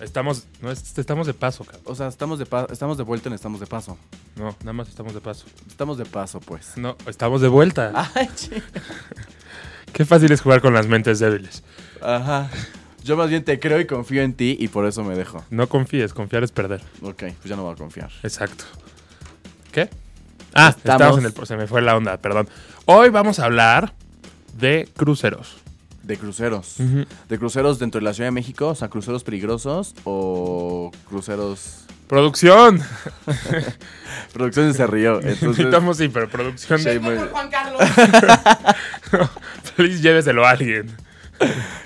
Estamos, no, es- estamos de paso, cabrón. O sea, estamos de, pa- estamos de vuelta en Estamos de Paso. No, nada más estamos de paso. Estamos de paso, pues. No, estamos de vuelta. Ay, chi- Qué fácil es jugar con las mentes débiles. Ajá. Yo más bien te creo y confío en ti y por eso me dejo. No confíes, confiar es perder. Ok, pues ya no voy a confiar. Exacto. ¿Qué? Ah, Estamos- estamos, en el... Se me fue la onda, perdón. Hoy vamos a hablar de cruceros. De cruceros. De cruceros dentro de la Ciudad de México, o sea, cruceros peligrosos o cruceros... Producción. Producción se rió. Entonces, Necesitamos, sí, pero producción. Sí, muy- Feliz lléveselo a alguien.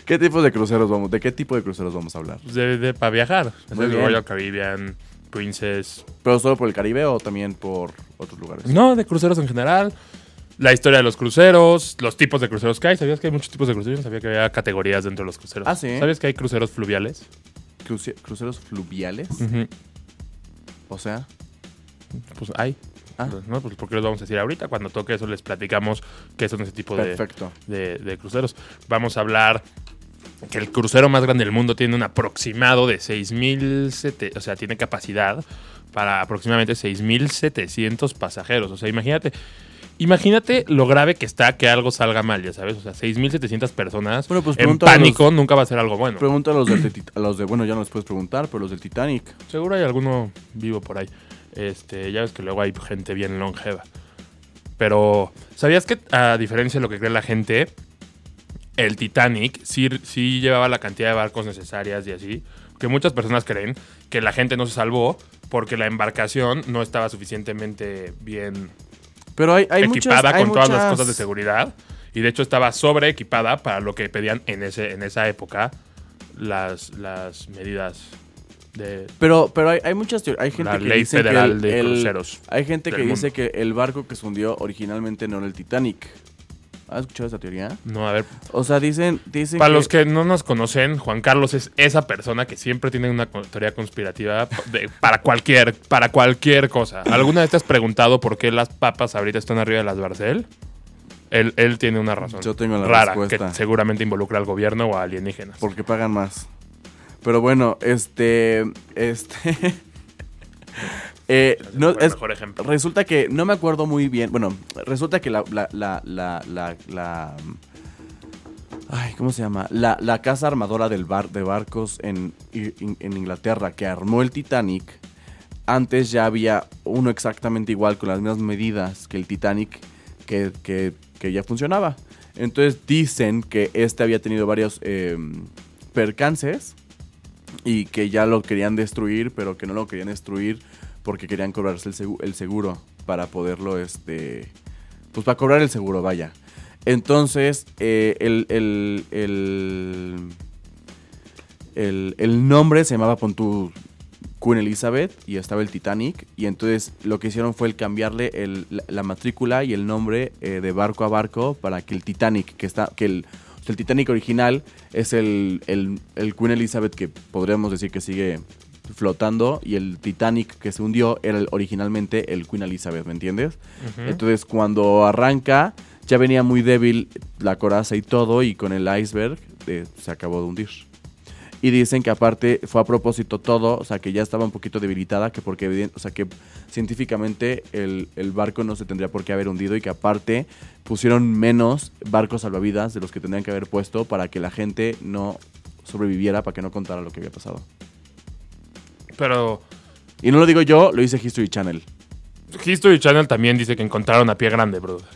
¿Qué tipo de cruceros vamos? ¿De qué tipo de cruceros vamos a hablar? De, de- para viajar. Muy bien. Royal Caribbean, Princess. ¿Pero solo por el Caribe o también por otros lugares? No, de cruceros en general. La historia de los cruceros, los tipos de cruceros que hay. ¿Sabías que hay muchos tipos de cruceros? Sabía que había categorías dentro de los cruceros. Ah, ¿sí? ¿Sabías que hay cruceros fluviales? Cruce- ¿Cruceros fluviales? O sea... Pues hay. Ah. ¿No? Pues porque los vamos a decir ahorita. Cuando toque eso les platicamos qué son ese tipo de, de- de cruceros. Vamos a hablar que el crucero más grande del mundo tiene un aproximado de 6.000, o sea, tiene capacidad para aproximadamente 6.700 pasajeros. O sea, imagínate, imagínate lo grave que está que algo salga mal, ya sabes. O sea, 6.700 personas Bueno, pues en a los- pánico nunca va a ser algo bueno. Pregunta a los, del Tit- a los de... Bueno, ya no les puedes preguntar, pero los del Titanic. Seguro hay alguno vivo por ahí. Este, ya ves que luego hay gente bien longeva. Pero, ¿sabías que a diferencia de lo que cree la gente, el Titanic sí, sí llevaba la cantidad de barcos necesarias y así? Que muchas personas creen que la gente no se salvó porque la embarcación no estaba suficientemente bien Pero hay, hay equipada muchas... hay con todas las cosas de seguridad. Y de hecho estaba sobre equipada para lo que pedían en, ese, en esa época las, las medidas de, Pero, pero hay, hay muchas teorías. Hay gente la que ley dice que federal el- de el- cruceros. Hay gente que dice que el barco que se hundió originalmente no era el Titanic. ¿Has escuchado esa teoría? No, a ver. O sea, dicen, dicen Para los que no nos conocen, Juan Carlos es esa persona que siempre tiene una teoría conspirativa de- para cualquier para cualquier cosa. ¿Alguna vez te has preguntado por qué las papas ahorita están arriba de las Barcel? Él, él tiene una razón. Yo tengo la rara respuesta. que seguramente involucra al gobierno o a alienígenas. Porque pagan más. Pero bueno, este... Este... eh, no, Fue el es, mejor ejemplo. Resulta que no me acuerdo muy bien. Bueno, resulta que la. la, la, la, ay, ¿cómo se llama? La, la casa armadora del bar, de barcos en, in- en Inglaterra que armó el Titanic. Antes ya había uno exactamente igual con las mismas medidas que el Titanic que, que- que ya funcionaba. Entonces dicen que este había tenido varios eh, percances y que ya lo querían destruir, pero que no lo querían destruir porque querían cobrarse el, segu- el seguro para poderlo, este, pues para cobrar el seguro, vaya. Entonces, eh, el, el, el, el, nombre se llamaba Pontu Queen Elizabeth y estaba el Titanic. Y entonces lo que hicieron fue el cambiarle el- la, la matrícula y el nombre eh, de barco a barco para que el Titanic, que está, que el, el Titanic original es el, el Queen Elizabeth que podríamos decir que sigue flotando y el Titanic que se hundió era el- originalmente el Queen Elizabeth, ¿me entiendes? Entonces cuando arranca ya venía muy débil la coraza y todo y con el iceberg eh, se acabó de hundir. Y dicen que aparte fue a propósito todo, o sea que ya estaba un poquito debilitada, que porque o sea que científicamente el, el barco no se tendría por qué haber hundido y que aparte pusieron menos barcos salvavidas de los que tendrían que haber puesto para que la gente no sobreviviera, para que no contara lo que había pasado. Pero Y no lo digo yo, lo dice History Channel. History Channel también dice que encontraron a pie grande, brother.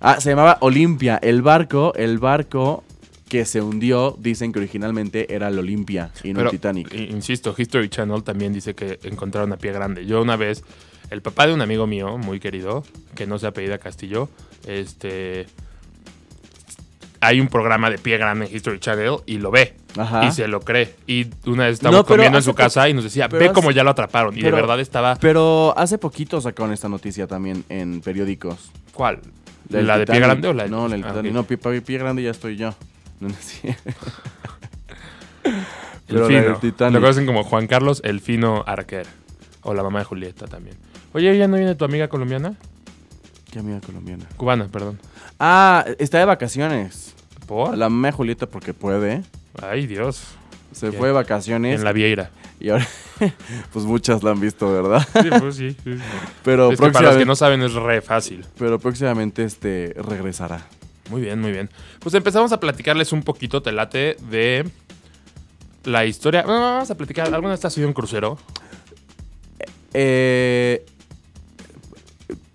Ah, se llamaba Olimpia. El barco, el barco que se hundió, dicen que originalmente era el Olimpia y no Pero, el Titanic. Insisto, History Channel también dice que encontraron a pie grande. Yo una vez, el papá de un amigo mío, muy querido, que no se apellida Castillo, este hay un programa de pie grande en History Channel y lo ve. Ajá. Y se lo cree. Y una vez estábamos No, comiendo en su casa y nos decía, ve hace- cómo ya lo atraparon. Y de verdad estaba... Pero hace poquito sacaron esta noticia también en periódicos. ¿Cuál? ¿La de pie grande o la de No, la del Ah, Titanic. ok. No, pie, pie- pie grande ya estoy yo. No, no, sí. El Pero la del fino. Titanic. Lo conocen como Juan Carlos, el fino Arquer. O la mamá de Julieta también. Oye, ¿ya no viene tu amiga colombiana? Qué amiga colombiana. Cubana, perdón. Ah, está de vacaciones. ¿Por? La mamá de Julieta porque puede. Ay, Dios. Se ¿Qué? fue de vacaciones. En la Vieira. Y ahora, pues muchas la han visto, ¿verdad? Sí, pues sí. sí. Pero, Es que para los que no saben es re fácil. pero próximamente este regresará. Muy bien, muy bien. Pues empezamos a platicarles un poquito, te late, de la historia. Bueno, vamos a platicar. ¿Alguna vez has subido un crucero? Eh,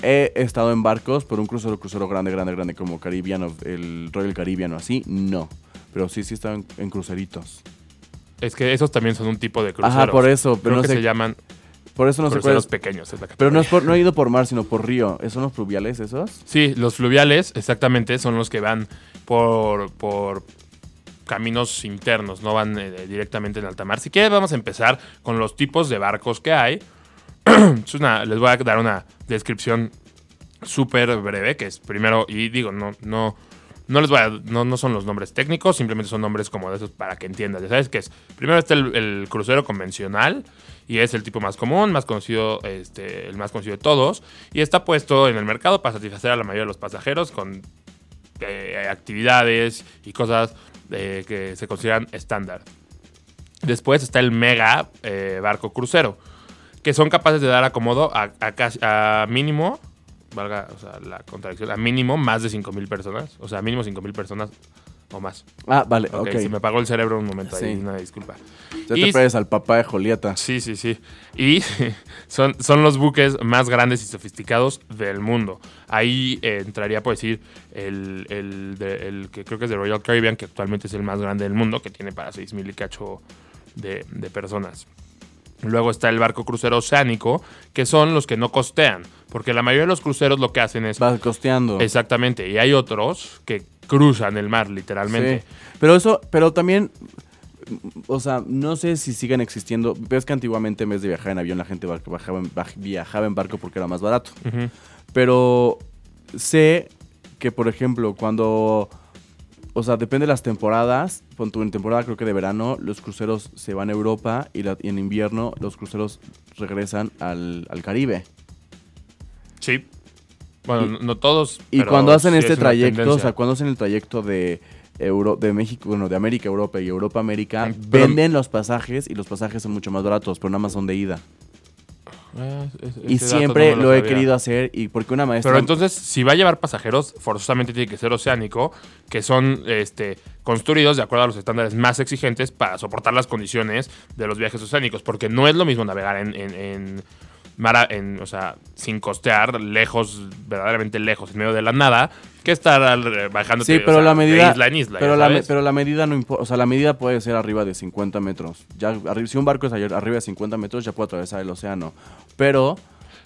he estado en barcos, pero un crucero, crucero grande, grande, grande, como Caribbean, el Royal Caribbean o así, no. Pero sí, sí he estado en, en cruceritos. Es que esos también son un tipo de cruceros. Ajá, por eso, pero Creo no que sé, se llaman por eso no sé cuál cruceros es. pequeños. es la Pero no, es por- no he ido por mar, sino por río. ¿Son los fluviales esos? Sí, los fluviales, exactamente, son los que van por, por caminos internos, no van eh, directamente en alta mar. Si quieres, vamos a empezar con los tipos de barcos que hay. Es una- les voy a dar una descripción súper breve, que es primero, y digo, no, no, no les voy a, no, no son los nombres técnicos, simplemente son nombres como de esos para que entiendas. Ya sabes que es, primero está el, crucero convencional, y es el tipo más común, más conocido, este, el más conocido de todos, y está puesto en el mercado para satisfacer a la mayoría de los pasajeros con eh, actividades y cosas eh, que se consideran estándar. Después está el mega eh, barco crucero, que son capaces de dar acomodo a, a casi- a mínimo, valga o sea, la contradicción, a mínimo más de 5.000 personas, o sea, mínimo 5.000 personas o más. Ah, vale, Ok, ok. se me apagó el cerebro un momento ahí, Sí. una disculpa. Ya y- te pareces al papá de Julieta. Sí, sí, sí. Y son, son los buques más grandes y sofisticados del mundo. Ahí eh, entraría, por decir, el, el, de- el que creo que es de Royal Caribbean, que actualmente es el más grande del mundo, que tiene para 6.000 y cacho de, de personas. Luego está el barco crucero oceánico, que son los que no costean, porque la mayoría de los cruceros lo que hacen es... Vas costeando. Exactamente, y hay otros que cruzan el mar, literalmente. Sí. Pero eso, pero también, o sea, no sé si sigan existiendo. Ves que antiguamente en vez de viajar en avión la gente bajaba en, viajaba en barco porque era más barato. Pero sé que, por ejemplo, cuando... O sea, depende de las temporadas. En temporada creo que de verano los cruceros se van a Europa y, la- y en invierno los cruceros regresan al, al Caribe. Sí. Bueno, Y- no- todos. Y pero cuando hacen sí este es trayecto, o sea, cuando hacen el trayecto de Euro, de México, bueno, de América a Europa y Europa a América, Pero- venden los pasajes y los pasajes son mucho más baratos, pero nada más son de ida. Es- Y siempre no me lo, he querido hacer y porque una maestra... Pero entonces, si va a llevar pasajeros, forzosamente tiene que ser oceánico, que son este, construidos de acuerdo a los estándares más exigentes para soportar las condiciones de los viajes oceánicos. Porque no es lo mismo navegar en, en, en en, o sea, sin costear, lejos, verdaderamente lejos, en medio de la nada, que estar al- bajando Sí, pero la medida... de isla en isla. pero, la, pero la medida no importa, o sea, la medida puede ser arriba de 50 metros. Ya, si un barco es ayer- arriba de 50 metros, ya puede atravesar el océano. Pero...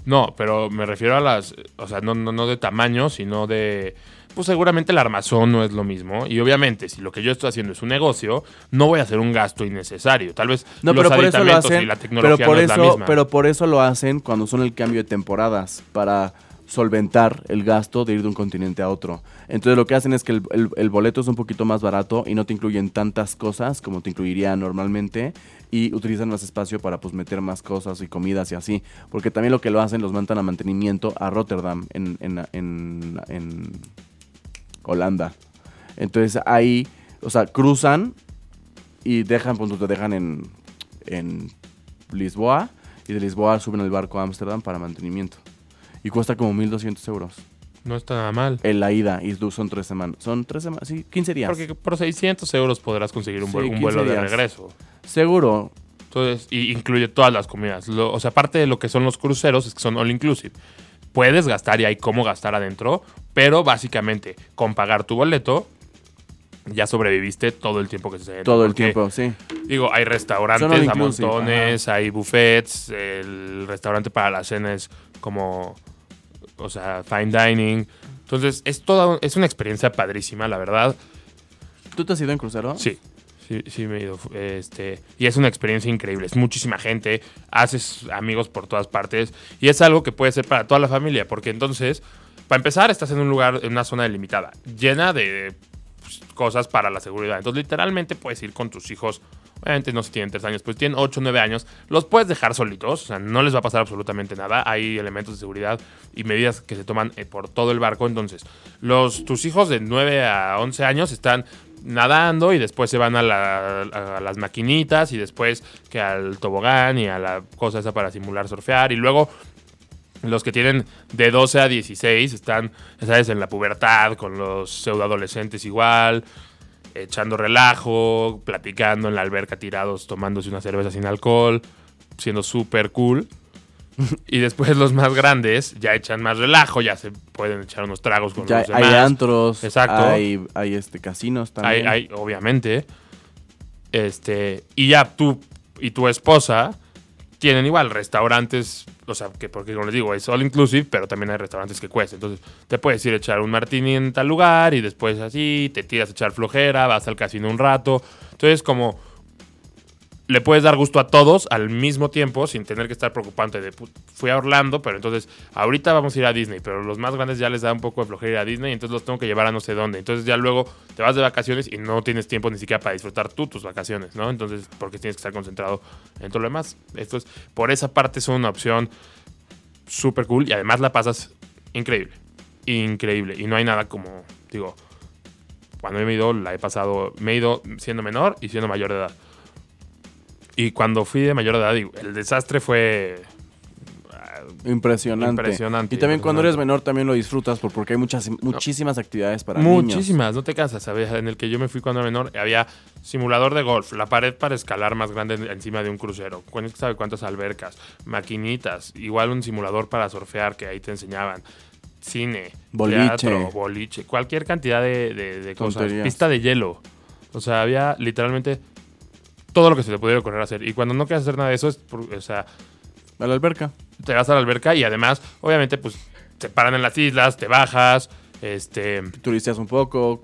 No, pero me refiero a las, o sea, no, no, no de tamaño, sino de, pues seguramente el armazón no es lo mismo. Y obviamente, si lo que yo estoy haciendo es un negocio, no voy a hacer un gasto innecesario. Tal vez No, los pero por eso lo hacen. y la tecnología pero por no es la eso, misma. pero por eso lo hacen cuando son el cambio de temporadas para solventar el gasto de ir de un continente a otro. Entonces lo que hacen es que el, el- el boleto es un poquito más barato y no te incluyen tantas cosas como te incluiría normalmente y utilizan más espacio para pues meter más cosas y comidas y así. Porque también lo que lo hacen los mandan a mantenimiento a Rotterdam en, en, en, en Holanda. Entonces ahí, o sea, cruzan y dejan, pues te dejan en, en Lisboa y de Lisboa suben el barco a Ámsterdam para mantenimiento. Y cuesta como 1.200 euros No está nada mal. en la ida y son tres semanas. Son tres semanas, sí, 15 días. Porque por 600 euros podrás conseguir un, Sí, un 15 vuelo de regreso. Seguro. Entonces, y incluye todas las comidas. Lo- o sea, parte de lo que son los cruceros es que son all inclusive. Puedes gastar y hay cómo gastar adentro, pero básicamente con pagar tu boleto ya sobreviviste todo el tiempo que adentro. Todo el tiempo, sí. Digo, hay restaurantes a montones, hay buffets, el restaurante para la cena es como, o sea, fine dining. Entonces, es toda, es una experiencia padrísima, la verdad. ¿Tú te has ido en crucero? Sí, sí, sí me he ido. Este, y es una experiencia increíble. Es muchísima gente, haces amigos por todas partes y es algo que puede ser para toda la familia, porque entonces, para empezar, estás en un lugar, en una zona delimitada, llena de pues, cosas para la seguridad. Entonces, literalmente puedes ir con tus hijos. Obviamente no se tienen 3 años, pues tienen 8 o 9 años. Los puedes dejar solitos, o sea, no les va a pasar absolutamente nada. Hay elementos de seguridad y medidas que se toman eh, por todo el barco. Entonces, los, tus hijos de 9 a 11 años están nadando y después se van a, la- a las maquinitas y después que al tobogán y a la cosa esa para simular surfear y luego los que tienen de 12 a 16 están, ¿sabes? En la pubertad con los pseudoadolescentes igual, echando relajo, platicando en la alberca tirados, tomándose una cerveza sin alcohol, siendo súper cool. Y después los más grandes ya echan más relajo, ya se pueden echar unos tragos con Ya los hay demás. antros, Exacto. hay, hay este, casinos Hay, también. hay, obviamente. Este, y ya tú y tu esposa tienen igual restaurantes, o sea, que porque como les digo, es all inclusive, pero también hay restaurantes que cuestan. Entonces, te puedes ir a echar un martini en tal lugar y después así, te tiras a echar flojera, vas al casino un rato. Entonces, como le puedes dar gusto a todos al mismo tiempo sin tener que estar preocupante de "Put, fui a Orlando, pero entonces ahorita vamos a ir a Disney, pero los más grandes ya les da un poco de flojera a Disney, entonces los tengo que llevar a no sé dónde. Entonces ya luego te vas de vacaciones y no tienes tiempo ni siquiera para disfrutar tú tus vacaciones, ¿no? Entonces, porque tienes que estar concentrado en todo lo demás. Esto es, por esa parte es una opción súper cool y además la pasas increíble. Increíble. Y no hay nada como, digo, cuando me he ido, la he pasado, me he ido siendo menor y siendo mayor de edad. Y cuando fui de mayor edad, el desastre fue... ah, Impresionante. Impresionante, Y también cuando eres menor también lo disfrutas por- porque hay muchas, muchísimas actividades para niños. Muchísimas, no te cansas, ¿sabes? En el que yo me fui cuando era menor, había simulador de golf, la pared para escalar más grande en- encima de un crucero, ¿quién sabe cuántas albercas, maquinitas, igual un simulador para surfear que ahí te enseñaban, cine, Boliche. teatro, boliche, cualquier cantidad de, de- de cosas, pista de hielo, o sea, había literalmente todo lo que se te pudiera ocurrir hacer. Y cuando no quieres hacer nada de eso, es por- o sea, A la alberca. te vas a la alberca y además, obviamente, pues te paran en las islas, te bajas, este Turisteas un poco.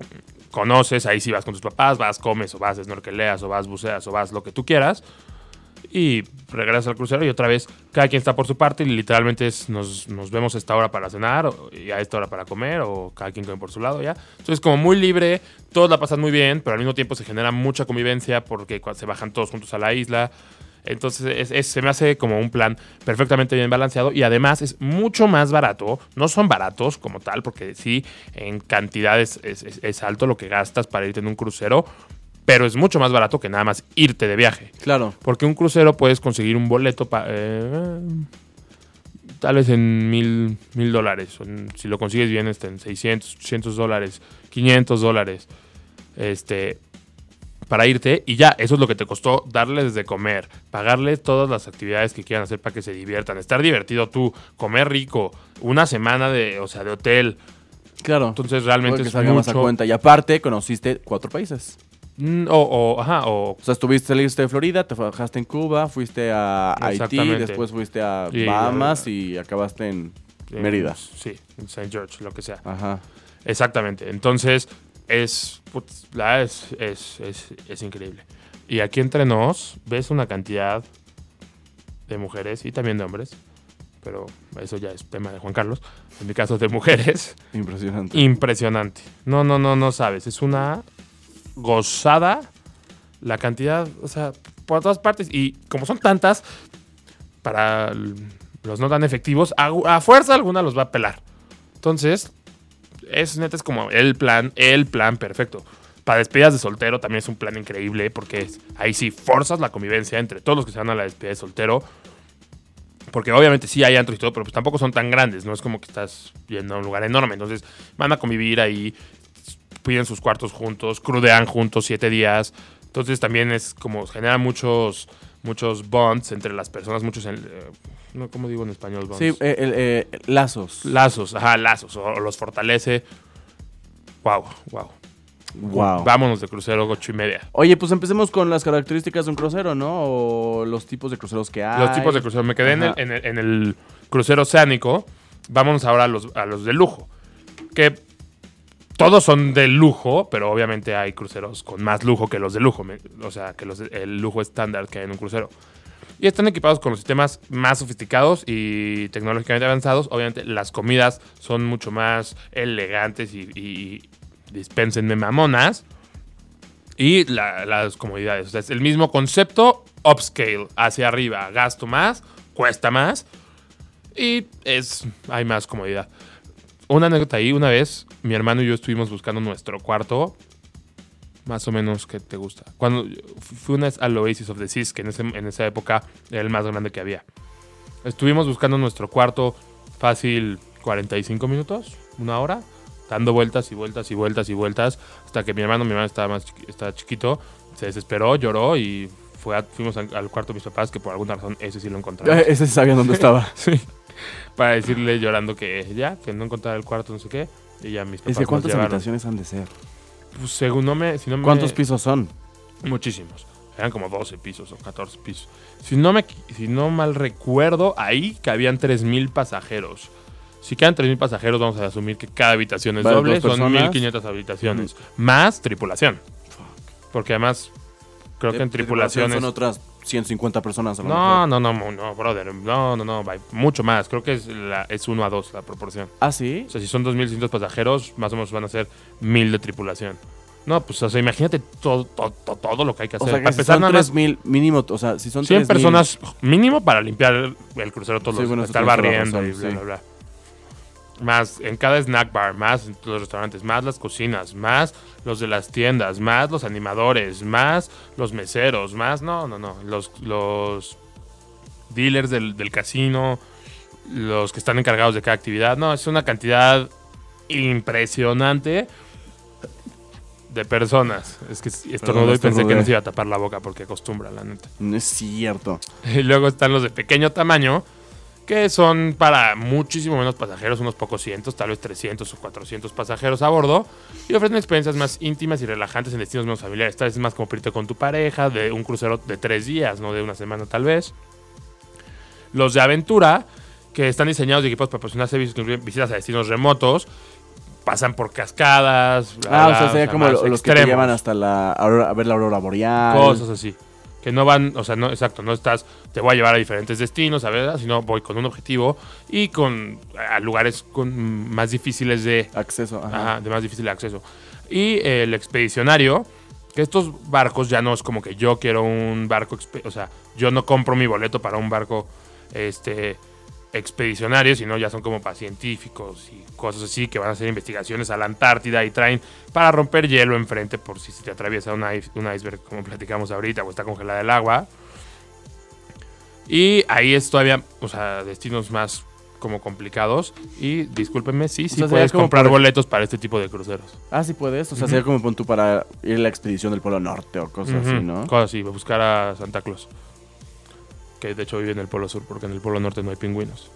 conoces, ahí sí vas con tus papás, vas, comes, o vas, snorkeleas, o vas, buceas, o vas, lo que tú quieras. Y regresas al crucero y otra vez cada quien está por su parte y literalmente es, nos, nos vemos a esta hora para cenar y a esta hora para comer o cada quien come por su lado ya. Entonces como muy libre, todos la pasan muy bien, pero al mismo tiempo se genera mucha convivencia porque se bajan todos juntos a la isla. Entonces es- se me hace como un plan perfectamente bien balanceado y además es mucho más barato. No son baratos como tal, porque sí, en cantidades es, es- es alto lo que gastas para irte en un crucero, pero es mucho más barato que nada más irte de viaje. Claro. Porque un crucero puedes conseguir un boleto pa- eh, tal vez en mil, mil dólares. Si lo consigues bien, este, en 600, 800 dólares, 500 dólares. Este, para irte y ya, eso es lo que te costó darles de comer, pagarles todas las actividades que quieran hacer para que se diviertan, estar divertido tú, comer rico, una semana de, o sea, de hotel. Claro. Entonces realmente que es salga más a mucho. cuenta. Y aparte, conociste cuatro países. Mm, O, o, ajá, o O sea, estuviste, saliste de Florida, te bajaste en Cuba, fuiste a Haití, después fuiste a Y, Bahamas eh, y acabaste en en- Mérida. Sí, en St. George, lo que sea. Ajá. Exactamente. Entonces, es, la es, es, es, es increíble. Y aquí entre nos, ves una cantidad de mujeres y también de hombres, pero eso ya es tema de Juan Carlos. En mi caso, de mujeres, Impresionante. impresionante. No, no, no, no sabes. Es una gozada la cantidad, o sea, por todas partes. Y como son tantas, para los no tan efectivos, a, fuerza alguna los va a pelar. Entonces, es neta, es como el plan, el plan perfecto. Para despedidas de soltero también es un plan increíble porque ahí sí forzas la convivencia entre todos los que se van a la despedida de soltero. Porque obviamente sí hay antros y todo, pero pues tampoco son tan grandes. No es como que estás yendo a un lugar enorme. Entonces van a convivir ahí, piden sus cuartos juntos, crudean juntos siete días. Entonces también es como genera muchos muchos bonds entre las personas, muchos, en- eh, ¿cómo digo en español? Bonds? Sí, eh, el, eh, lazos. lazos, ajá, lazos, o, o los fortalece. Wow, wow. Wow. Vámonos de crucero ocho y media. Oye, pues empecemos con las características de un crucero, ¿no? O los tipos de cruceros que hay. Los tipos de crucero. Me quedé en el, en, el, en el crucero oceánico. Vámonos ahora a los, a los de lujo. Que todos son de lujo, pero obviamente hay cruceros con más lujo que los de lujo, o sea, que los de- el lujo estándar que hay en un crucero. Y están equipados con los sistemas más sofisticados y tecnológicamente avanzados. Obviamente las comidas son mucho más elegantes y, y, dispénsenme mamonas. Y la- las comodidades. O sea, es el mismo concepto, upscale, hacia arriba. Gasto más, cuesta más. Y es hay más comodidad. Una anécdota ahí, una vez, mi hermano y yo estuvimos buscando nuestro cuarto. Más o menos, ¿qué te gusta? Cuando fui una vez al Oasis of the Seas, que en, ese- en esa época era el más grande que había. Estuvimos buscando nuestro cuarto fácil 45 minutos, una hora, dando vueltas y vueltas y vueltas y vueltas, hasta que mi hermano, mi hermano estaba más estaba chiquito, se desesperó, lloró y fue a- fuimos al, al cuarto de mis papás, que por alguna razón ese sí lo encontramos. Ese sí sabía dónde estaba. Sí. Para decirle llorando que ya, que no encontraba el cuarto, no sé qué. Y ya mis papás Es que nos ¿cuántas habitaciones han de ser? Pues según no me... Si no me- ¿Cuántos pisos son? Muchísimos. Eran como 12 pisos o 14 pisos. Si no, me, si no mal recuerdo, ahí cabían 3.000 pasajeros. Si quedan 3.000 pasajeros, vamos a asumir que cada habitación es Vale, doble. Son personas. 1.500 habitaciones. Más tripulación. Porque además, creo que en tripulación tripulaciones... Son otras 150 personas a lo No, mejor. no, no, no, brother. No, no, no. hay Mucho más. Creo que es, la, es 1 a 2 la proporción. ¿Ah, sí? O sea, si son 2.600 pasajeros, más o menos van a ser 1.000 de tripulación. No, pues, o sea, imagínate todo, todo, todo- lo que hay que O hacer. sea, que Para si empezar, son nada más 3.000 mínimo, o sea, si son 100 3.000 personas mínimo para limpiar el, crucero todos Sí, los bueno, estar barriendo y bla, sí. bla, bla. Más en cada snack bar, más en los restaurantes, más las cocinas, más los de las tiendas, más los animadores, más los meseros, más, no, no, no, los, los dealers del, del casino, los que están encargados de cada actividad, no, es una cantidad impresionante de personas. Es que estornudó y pensé que estornudé. no se iba a tapar la boca porque acostumbra, la neta. No es cierto. Y luego están los de pequeño tamaño, que son para muchísimo menos pasajeros, unos pocos cientos, tal vez 300 o 400 pasajeros a bordo, y ofrecen experiencias más íntimas y relajantes en destinos menos familiares. Tal vez es más como irte con tu pareja, de un crucero de tres días, no de una semana tal vez. Los de aventura, que están diseñados y equipados para proporcionar servicios que incluyen visitas a destinos remotos, pasan por cascadas. bla, Ah, o sea, sería como los que te llevan hasta la a ver la aurora boreal. cosas así. Que no van, o sea, no, exacto, no estás, te voy a llevar a diferentes destinos, a ver, sino voy con un objetivo y con a lugares con más difíciles de, Acceso, ajá. ajá, de más difícil acceso. Y el expedicionario, que estos barcos ya no es como que yo quiero un barco, o sea, yo no compro mi boleto para un barco este expedicionario, sino ya son como para científicos y cosas así que van a hacer investigaciones a la Antártida y traen para romper hielo enfrente por si se te atraviesa un, ice- un iceberg como platicamos ahorita o está congelada el agua. Y ahí es todavía, o sea, destinos más como complicados y discúlpenme, sí, sí sea, sería puedes comprar para- boletos para este tipo de cruceros. Ah, sí puedes. O sea, sería como pon tú para ir a la expedición del Polo Norte o cosas así, ¿no? Cosas así, buscar a Santa Claus. Que de hecho vive en el Polo Sur, porque en el Polo Norte no hay pingüinos.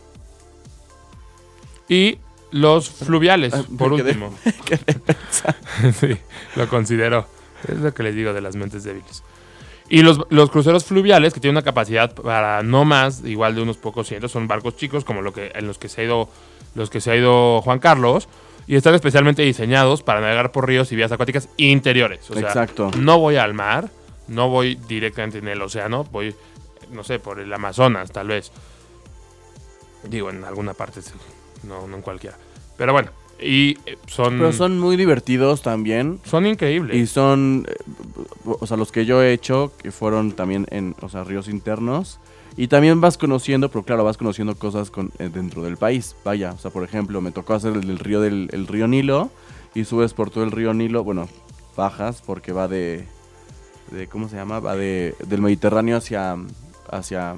Y los fluviales, Ah, por último. sí, lo considero. Es lo que les digo de las mentes débiles. Y los, los cruceros fluviales, que tienen una capacidad para no más, igual de unos pocos cientos, son barcos chicos, como lo que, en los que se ha ido, los que se ha ido Juan Carlos, y están especialmente diseñados para navegar por ríos y vías acuáticas interiores. O sea, Exacto. no voy al mar, no voy directamente en el océano, voy, no sé, por el Amazonas, tal vez. Digo, en alguna parte, sí, no, no en cualquiera. Pero bueno, y eh, son, Pero son muy divertidos también. son increíbles. Y son, eh, o sea, los que yo he hecho, que fueron también en, o sea, ríos internos. Y también vas conociendo, pero claro, vas conociendo cosas con, eh, dentro del país. Vaya, o sea, por ejemplo, me tocó hacer el río del el río Nilo y subes por todo el río Nilo, bueno, bajas porque va de, de ¿cómo se llama? Va de, del Mediterráneo hacia, hacia,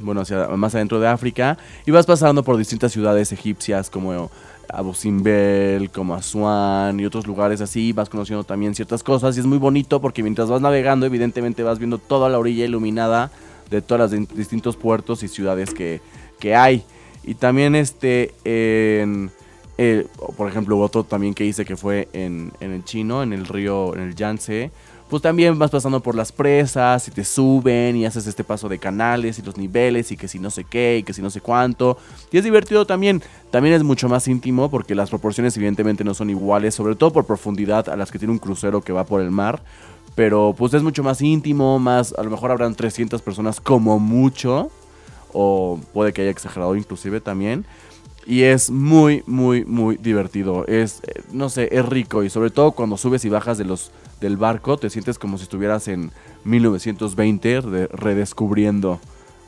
bueno, hacia más adentro de África y vas pasando por distintas ciudades egipcias como Abu Simbel, como Asuán y otros lugares así, vas conociendo también ciertas cosas y es muy bonito porque mientras vas navegando evidentemente vas viendo toda la orilla iluminada de todos los distintos puertos y ciudades que, que hay. Y también este, en, eh, por ejemplo, otro también que hice que fue en, en el chino, en el río, en el Yangtze, pues también vas pasando por las presas y te suben y haces este paso de canales y los niveles y que si no sé qué y que si no sé cuánto. Y es divertido también. También es mucho más íntimo porque las proporciones evidentemente no son iguales, sobre todo por profundidad a las que tiene un crucero que va por el mar. Pero pues es mucho más íntimo, más a lo mejor habrán 300 personas como mucho. O puede que haya exagerado inclusive también. Y es muy, muy, muy divertido. Es, eh, no sé, es rico. Y sobre todo cuando subes y bajas de los, del barco, te sientes como si estuvieras en 1920 de- redescubriendo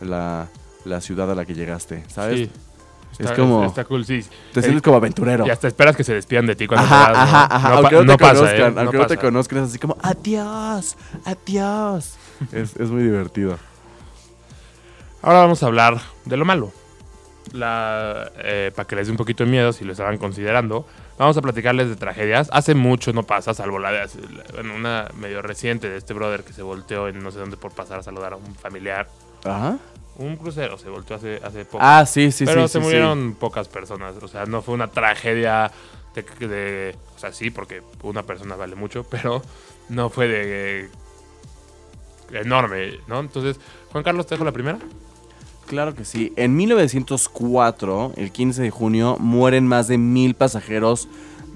la, la ciudad a la que llegaste, ¿sabes? Sí. Es Está- como- Está cool, sí. Te sientes como aventurero. Y hasta esperas que se despidan de ti cuando Ajá, te vas, ¿no? ajá, ajá. No, aunque pa- no te pasa, conozcan, ¿eh? No aunque no te pasa. conozcan, es así como, adiós, adiós. es, es muy divertido. Ahora vamos a hablar de lo malo. La, eh, para que les dé un poquito de miedo, si lo estaban considerando, vamos a platicarles de tragedias. Hace mucho no pasa, salvo la de bueno, una medio reciente de este brother que se volteó en no sé dónde por pasar a saludar a un familiar. Ajá. Un crucero se volteó hace, hace poco. Ah, sí, sí, pero sí. se sí, murieron pocas personas. O sea, no fue una tragedia de, de- O sea, sí, porque una persona vale mucho, pero no fue de. enorme, ¿no? Entonces, Juan Carlos, te dejo la primera. Claro que sí. En 1904, el 15 de junio, mueren más de mil pasajeros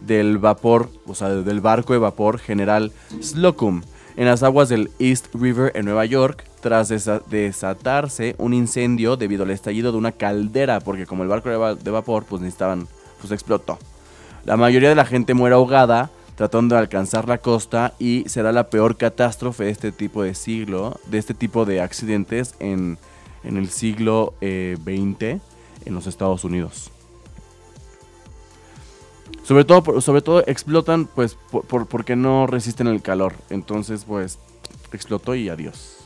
del vapor, o sea, del barco de vapor General Slocum, en las aguas del East River en Nueva York, tras desa- desatarse un incendio debido al estallido de una caldera, porque como el barco va- de vapor, pues necesitaban, pues explotó. La mayoría de la gente muere ahogada tratando de alcanzar la costa y será la peor catástrofe de este tipo de siglo, de este tipo de accidentes en, en el siglo eh, XX en los Estados Unidos. Sobre todo, sobre todo explotan pues por, por- porque no resisten el calor. Entonces pues explotó y adiós.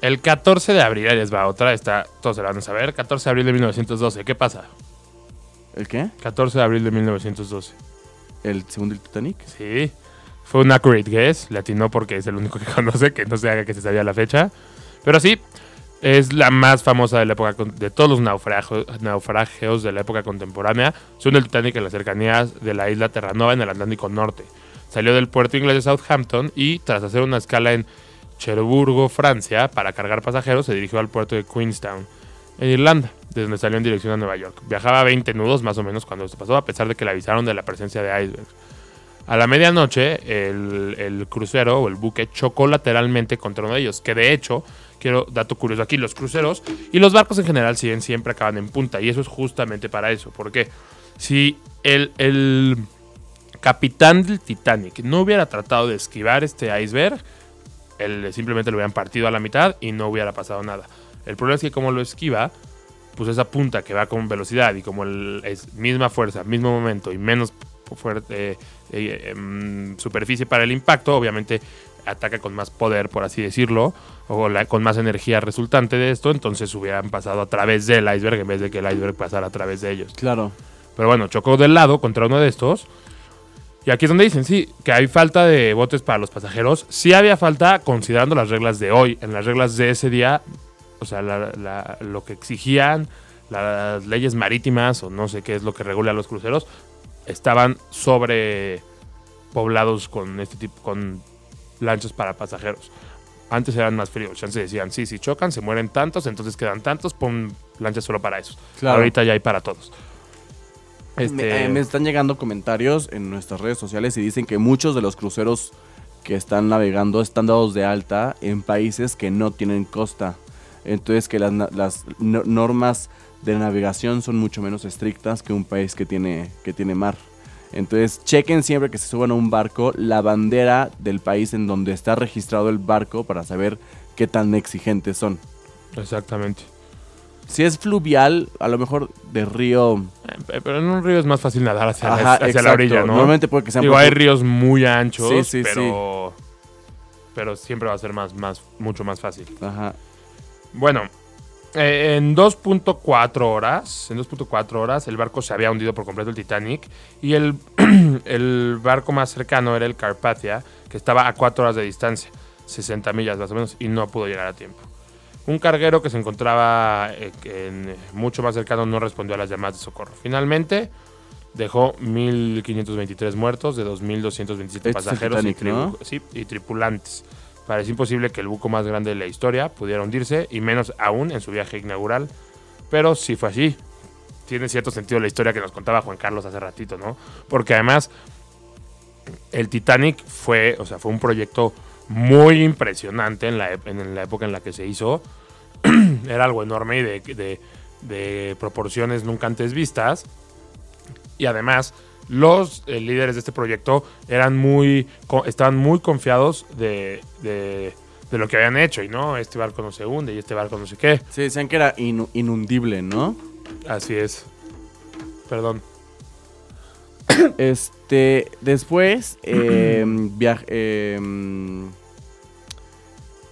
El 14 de abril, ahí les va otra, está, todos se la van a saber. 14 de abril de 1912, ¿qué pasa? ¿El qué? 14 de abril de 1912. ¿El segundo del Titanic? Sí. Fue un accurate guess. Le atinó porque es el único que conoce, que no se haga que se sabía la fecha. Pero sí, es la más famosa de la época de todos los naufragios de la época contemporánea. Son el Titanic en las cercanías de la isla Terranova en el Atlántico Norte. Salió del puerto inglés de Southampton y tras hacer una escala en Cherburgo, Francia, para cargar pasajeros, se dirigió al puerto de Queenstown, en Irlanda, desde donde salió en dirección a Nueva York. Viajaba a 20 nudos más o menos cuando esto pasó, a pesar de que le avisaron de la presencia de icebergs. A la medianoche, el, el crucero o el buque chocó lateralmente contra uno de ellos. Que de hecho, quiero dato curioso aquí: los cruceros y los barcos en general siguen, siempre acaban en punta. Y eso es justamente para eso. Porque si el, el capitán del Titanic no hubiera tratado de esquivar este iceberg, él simplemente lo hubieran partido a la mitad y no hubiera pasado nada. El problema es que, como lo esquiva, pues esa punta que va con velocidad y como el- es misma fuerza, mismo momento y menos fuerte eh, em, superficie para el impacto, obviamente ataca con más poder, por así decirlo, o la- con más energía resultante de esto, entonces hubieran pasado a través del iceberg en vez de que el iceberg pasara a través de ellos. Claro. Pero bueno, chocó del lado contra uno de estos. Y aquí es donde dicen, sí, que hay falta de botes para los pasajeros. Sí había falta considerando las reglas de hoy. En las reglas de ese día, o sea, la- la- lo que exigían las leyes marítimas o no sé qué es lo que regula a los cruceros, estaban sobre poblados con este tipo, con lanchas para pasajeros. Antes eran más fríos, ya se decían, sí, si chocan, se mueren tantos, entonces quedan tantos, pon lanchas solo para esos. Claro. Ahorita ya hay para todos. Este, Me, eh, me están llegando comentarios en nuestras redes sociales y dicen que muchos de los cruceros que están navegando están dados de alta en países que no tienen costa. Entonces que las, las no- normas de navegación son mucho menos estrictas que un país que tiene, que tiene mar. Entonces chequen siempre que se suban a un barco la bandera del país en donde está registrado el barco para saber qué tan exigentes son. Exactamente. Si es fluvial, a lo mejor de río... Eh, Pero en un río es más fácil nadar hacia, la- Ajá, hacia la exacto. orilla, ¿no? Normalmente puede que sean Digo, hay ríos muy anchos, Sí, sí, pero, pero siempre va a ser más, más, mucho más fácil. Ajá. Bueno, eh, en 2.4 horas, en 2.4 horas, el barco se había hundido por completo el Titanic y el, el barco más cercano era el Carpathia, que estaba a 4 horas de distancia, 60 millas más o menos, y no pudo llegar a tiempo. Un carguero que se encontraba eh, en- mucho más cercano no respondió a las llamadas de socorro. Finalmente, dejó 1.523 muertos de 2.227 Este pasajeros y, Titanic, sí, y tripulantes. Parece imposible que el buco más grande de la historia pudiera hundirse, y menos aún en su viaje inaugural. Pero sí fue así. Tiene cierto sentido la historia que nos contaba Juan Carlos hace ratito, ¿no? Porque además el Titanic fue, o sea, fue un proyecto muy impresionante en la, época en la que se hizo. Era algo enorme y de proporciones nunca antes vistas. Y además, los eh, líderes de este proyecto eran muy, estaban muy confiados de, de- de lo que habían hecho. Y no, este barco no se hunde y este barco no sé qué. Sí, decían que era inu- inundible, ¿no? Así es. Perdón. Este, después, eh, viaj- eh,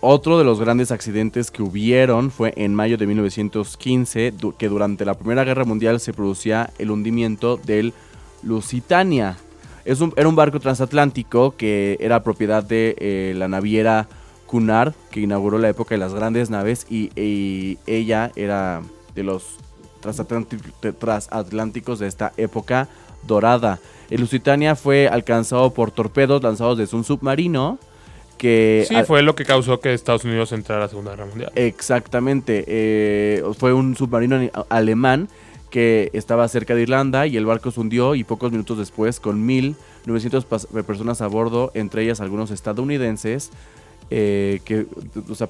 otro de los grandes accidentes que hubieron fue en mayo de 1915, du- que durante la Primera Guerra Mundial se producía el hundimiento del Lusitania. Es un- era un barco transatlántico que era propiedad de eh, la naviera Cunard, que inauguró la época de las grandes naves y, y ella era de los transatlántic- transatlánticos de esta época dorada. El Lusitania fue alcanzado por torpedos lanzados desde un submarino que... Sí, fue lo que causó que Estados Unidos entrara a la Segunda Guerra Mundial. Exactamente. eh, fue un submarino alemán que estaba cerca de Irlanda y el barco se hundió y pocos minutos después con 1.900 pas- personas a bordo, entre ellas algunos estadounidenses, eh, que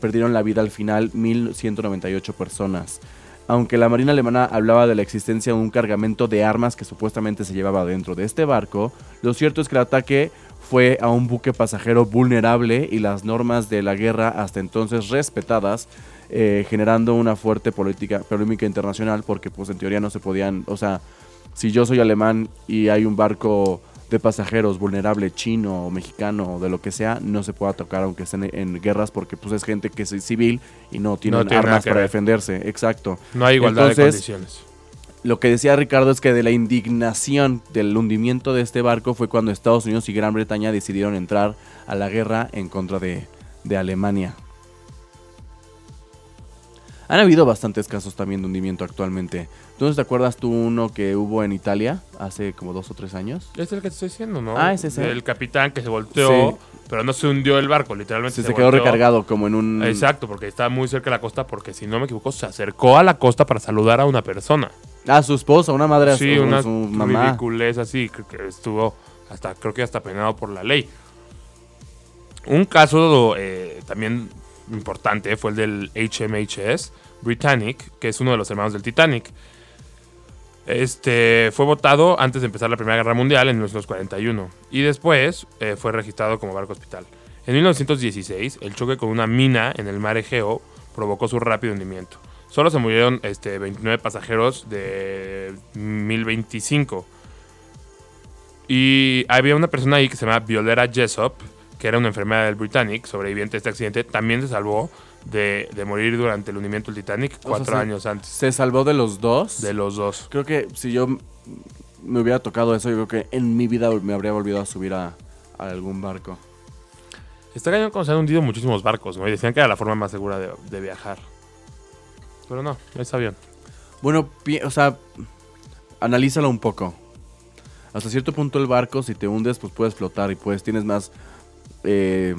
perdieron la vida al final 1.198 personas. Aunque la Marina alemana hablaba de la existencia de un cargamento de armas que supuestamente se llevaba dentro de este barco, lo cierto es que el ataque fue a un buque pasajero vulnerable y las normas de la guerra hasta entonces respetadas, eh, generando una fuerte política, polémica internacional porque pues en teoría no se podían, o sea, si yo soy alemán y hay un barco de pasajeros vulnerable chino o mexicano o de lo que sea, no se pueda tocar aunque estén en guerras porque pues es gente que es civil y no tiene No tiene nada armas para ver. defenderse, exacto. No hay igualdad de condiciones. Lo que decía Ricardo es que de la indignación del hundimiento de este barco fue cuando Estados Unidos y Gran Bretaña decidieron entrar a la guerra en contra de, de Alemania. Han habido bastantes casos también de hundimiento actualmente. Entonces, ¿te acuerdas tú uno que hubo en Italia hace como dos o tres años? Es el que te estoy diciendo, ¿no? Ah, es ese. El capitán que se volteó, Sí. pero no se hundió el barco, literalmente Se, se, se quedó volteó. recargado como en un... Exacto, porque estaba muy cerca de la costa, porque si no me equivoco, se acercó a la costa para saludar a una persona. Ah, su esposa, una madre, Sí, su, una su mamá. ridiculez así, que, que estuvo hasta, creo que hasta penado por la ley. Un caso eh, también importante fue el del HMHS Britannic, que es uno de los hermanos del Titanic. Este fue votado antes de empezar la Primera Guerra Mundial en 1941 y después eh, fue registrado como barco hospital. En 1916, el choque con una mina en el mar Egeo provocó su rápido hundimiento. Solo se murieron este, 29 pasajeros de 1025. Y había una persona ahí que se llama Violera Jessop, que era una enfermera del Britannic, sobreviviente de este accidente, también se salvó de, de morir durante el hundimiento del Titanic sea, cuatro se- años antes Se salvó de los dos. de los dos. Creo que si yo me hubiera tocado eso, yo creo que en mi vida me habría volvido a subir a, a algún barco. Está cañón como se han hundido muchísimos barcos, ¿no? Y decían que era la forma más segura de, de viajar. Pero no, está bien. Bueno, o sea, analízalo un poco. Hasta cierto punto el barco, si te hundes, pues puedes flotar y pues tienes más... eh,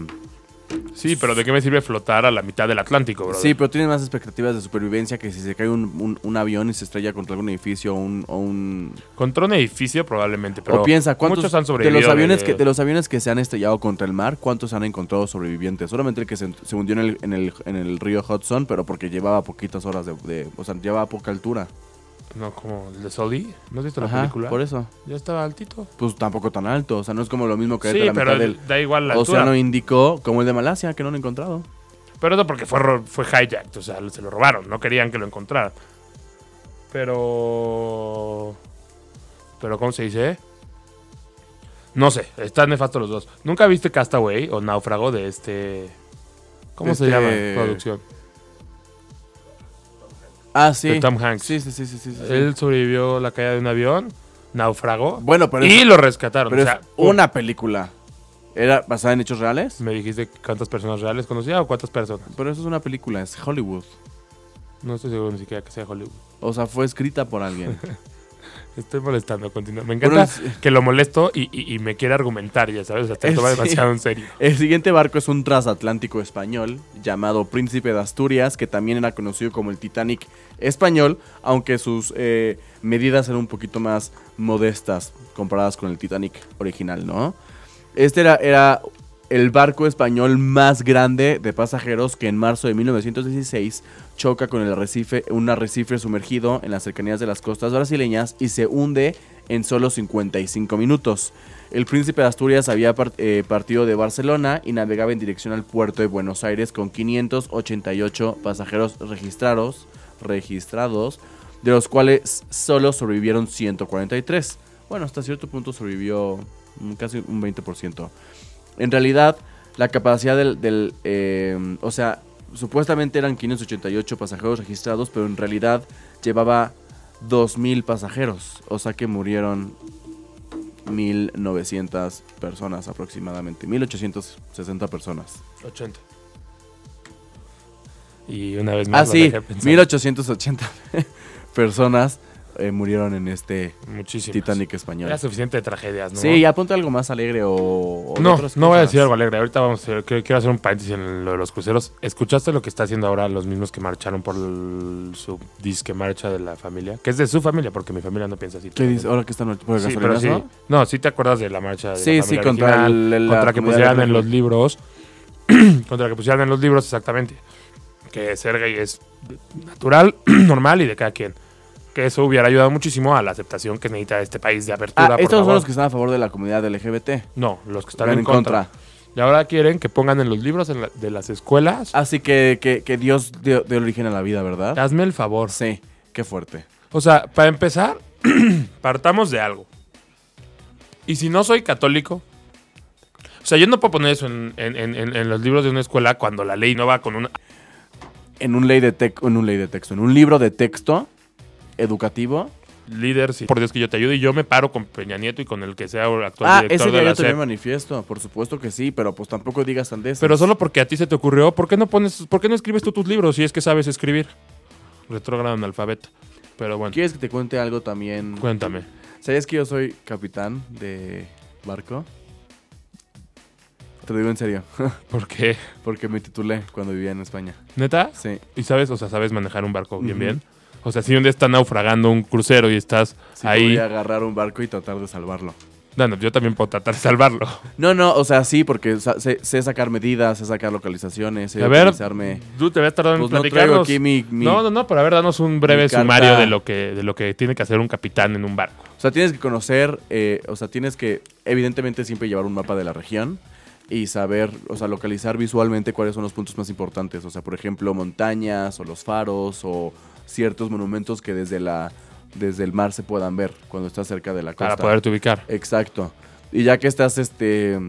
Sí, pero ¿de qué me sirve flotar a la mitad del Atlántico, bro? sí, pero tienes más expectativas de supervivencia que si se cae un, un- un avión y se estrella contra algún edificio o un... o un- Contra un edificio probablemente, pero o piensa, ¿cuántos muchos han de sobrevivido. los, aviones de- que, de los aviones que se han estrellado contra el mar, cuántos han encontrado sobrevivientes? Solamente el que se, se hundió en el, en, el, en el río Hudson, pero porque llevaba poquitas horas de, de- O sea, llevaba poca altura. No, como el de Sully. ¿No has visto la Ajá, película? por eso. Ya estaba altito. Pues tampoco tan alto, o sea, no es como lo mismo que Sí, la pero mitad del da igual la altura. Océano Índico, como el de Malasia, que no lo han encontrado. Pero eso porque fue, fue hijacked, o sea, se lo robaron, no querían que lo encontraran. Pero... Pero ¿cómo se dice? No sé, están nefastos los dos. ¿Nunca viste Castaway o Náufrago de este... ¿Cómo se Este- llama? Producción. Ah, sí. De Tom Hanks. Sí, sí, sí, sí, sí, sí. Él sobrevivió la caída de un avión, naufragó, Bueno, pero, y es, lo rescataron. pero o sea, es una película. ¿Era basada en hechos reales? ¿Me dijiste cuántas personas reales conocía o cuántas personas? Pero eso es una película, es Hollywood. No estoy seguro ni siquiera que sea Hollywood. O sea, fue escrita por alguien. Estoy molestando, continúa. Me encanta que lo molesto y, y- y me quiere argumentar, ya sabes. O sea, te toma demasiado en serio. El siguiente barco es un transatlántico español llamado Príncipe de Asturias, que también era conocido como el Titanic español, aunque sus eh, medidas eran un poquito más modestas comparadas con el Titanic original, ¿no? Este era, era el barco español más grande de pasajeros que en marzo de 1916 choca con el arrecife, un arrecife sumergido en las cercanías de las costas brasileñas y se hunde en solo 55 minutos. El príncipe de Asturias había eh, partido de Barcelona y navegaba en dirección al puerto de Buenos Aires con 588 pasajeros registrados, registrados, de los cuales solo sobrevivieron 143. Bueno, hasta cierto punto sobrevivió casi un 20%. En realidad, la capacidad del, del, eh, o sea, supuestamente eran 588 pasajeros registrados, pero en realidad llevaba 2.000 pasajeros, o sea que murieron 1.900 personas aproximadamente, 1.860 personas. 80. Y una vez más Ah, sí, dejé pensar. 1.880 personas eh, murieron en este Muchísimas. Titanic español. Era suficiente de tragedias, ¿no? Sí, apunta algo más alegre o... No, no voy a decir algo alegre. Ahorita vamos a quiero, quiero hacer un paréntesis en lo de los cruceros. ¿Escuchaste lo que está haciendo ahora los mismos que marcharon por el- su disque marcha de la familia? Que es de su familia, porque mi familia no piensa así. ¿Qué dice? Ahora que están por Sí, pero sí. gasolinazo? No, sí te acuerdas de la marcha de Sí, la sí, familia contra original, el- el- la contra que pusieran en los libros, contra que pusieran en los libros exactamente que ser gay es natural, normal y de cada quien. Que eso hubiera ayudado muchísimo a la aceptación que necesita este país de apertura. Ah, por estos son favor. los que están a favor de la comunidad LGBT. No, los que están en contra. Y ahora quieren que pongan en los libros en la- de las escuelas. Así que, que, que Dios dio, dio origen a la vida, ¿verdad? Hazme el favor. Sí, qué fuerte. O sea, para empezar, partamos de algo. Y si no soy católico, o sea, yo no puedo poner eso en, en- en- los libros de una escuela cuando la ley no va con un... En un ley de tec- en un ley de texto, en un libro de texto educativo. líder, sí. por Dios que yo te ayude, y yo me paro con Peña Nieto y con el que sea actual Ah, director ese de la yo también SEP. manifiesto, por supuesto que sí, pero pues tampoco digas sandeces. Pero solo porque a ti se te ocurrió, ¿por qué no pones, por qué no escribes tú tus libros si es que sabes escribir? Retrógrado analfabeto. Pero bueno, ¿Quieres que te cuente algo también? cuéntame. ¿Sabías que yo soy capitán de barco? Te lo digo en serio, ¿Por qué? porque me titulé cuando vivía en España. ¿Neta? Sí, ¿Y sabes, o sea, sabes manejar un barco bien, bien? O sea, si un día está naufragando un crucero y estás sí ahí... podría agarrar un barco y tratar de salvarlo. Bueno, yo también puedo tratar de salvarlo. No, no, o sea, sí, porque sé, sé sacar medidas, sé sacar localizaciones, sé A ver, utilizarme... tú te habías tardado en Pues no traigo platicarnos. aquí mi... mi- No, no, no, pero a ver, danos un breve sumario de lo que de lo que tiene que hacer un capitán en un barco. O sea, tienes que conocer, eh, o sea, tienes que, evidentemente, siempre llevar un mapa de la región y saber, o sea, localizar visualmente cuáles son los puntos más importantes. O sea, por ejemplo, montañas o los faros o ciertos monumentos que desde la desde el mar se puedan ver cuando estás cerca de la costa. Para poderte ubicar. Exacto. Y ya que estás, este...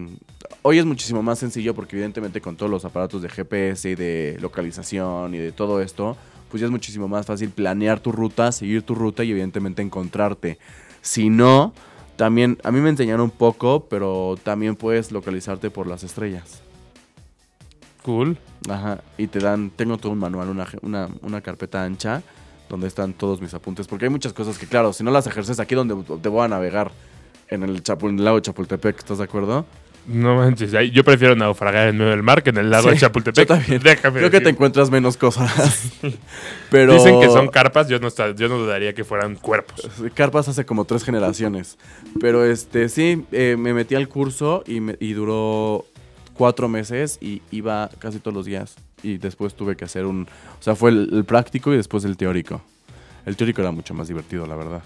Hoy es muchísimo más sencillo porque evidentemente con todos los aparatos de GPS y de localización y de todo esto, pues ya es muchísimo más fácil planear tu ruta, seguir tu ruta y evidentemente encontrarte. Si no, también, a mí me enseñaron un poco, pero también puedes localizarte por las estrellas. Cool. Ajá. Y te dan, tengo todo un manual, una, una, una carpeta ancha donde están todos mis apuntes. Porque hay muchas cosas que, claro, si no las ejerces aquí donde te voy a navegar, en el, Chapu- en el lago de Chapultepec, ¿estás de acuerdo? No manches, yo prefiero naufragar en medio del mar que en el lago Sí, de Chapultepec. yo también. Déjame Creo que te encuentras menos cosas. Pero Dicen que son carpas, yo no, está- yo no dudaría que fueran cuerpos. Carpas hace como tres generaciones. Pero este sí, eh, me metí al curso y, me- y duró cuatro meses y iba casi todos los días. Y después tuve que hacer un... O sea, fue el, el práctico y después el teórico. El teórico era mucho más divertido, la verdad.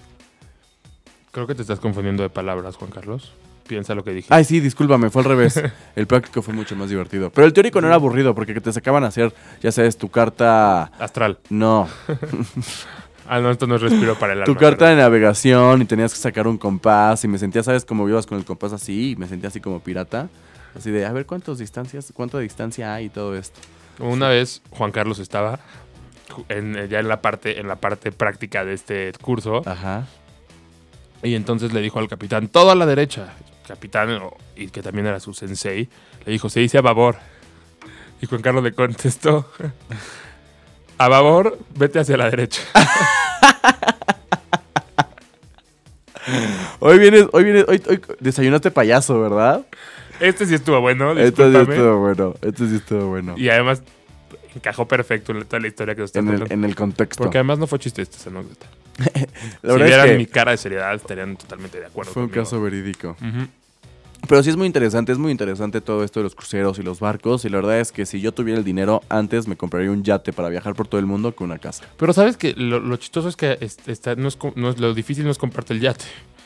Creo que te estás confundiendo de palabras, Juan Carlos. Piensa lo que dije. Ay, sí, discúlpame, fue al revés. El práctico fue mucho más divertido. Pero el teórico no era aburrido porque te sacaban a hacer, ya sabes, tu carta... Astral. No, Ah, no, esto no es respiro para el alma. tu carta de navegación y tenías que sacar un compás y me sentía, ¿sabes? Como ibas con el compás así y me sentía así como pirata. Así de, a ver cuántas distancias, cuánta distancia hay y todo esto. Una vez Juan Carlos estaba en- eh, ya en la parte en la parte práctica de este curso Ajá. y entonces le dijo al capitán todo a la derecha. Capitán y que también era su sensei le dijo se dice a babor y Juan Carlos le contestó a babor vete hacia la derecha. Hoy vienes, hoy vienes, hoy, hoy desayunaste payaso, ¿verdad? Este sí estuvo bueno, Esto sí estuvo bueno, esto sí estuvo bueno. Y además encajó perfecto en toda la historia que nos está En el, en el contexto. Porque además no fue chiste esta anécdota. La si verdad vieran es que mi cara de seriedad, estarían totalmente de acuerdo fue un caso verídico. Pero sí es muy interesante, es muy interesante todo esto de los cruceros y los barcos. Y la verdad es que si yo tuviera el dinero, antes me compraría un yate para viajar por todo el mundo que una casa. Pero sabes que lo, lo chistoso es que es- está- no es, no es- lo difícil no es comprarte el yate,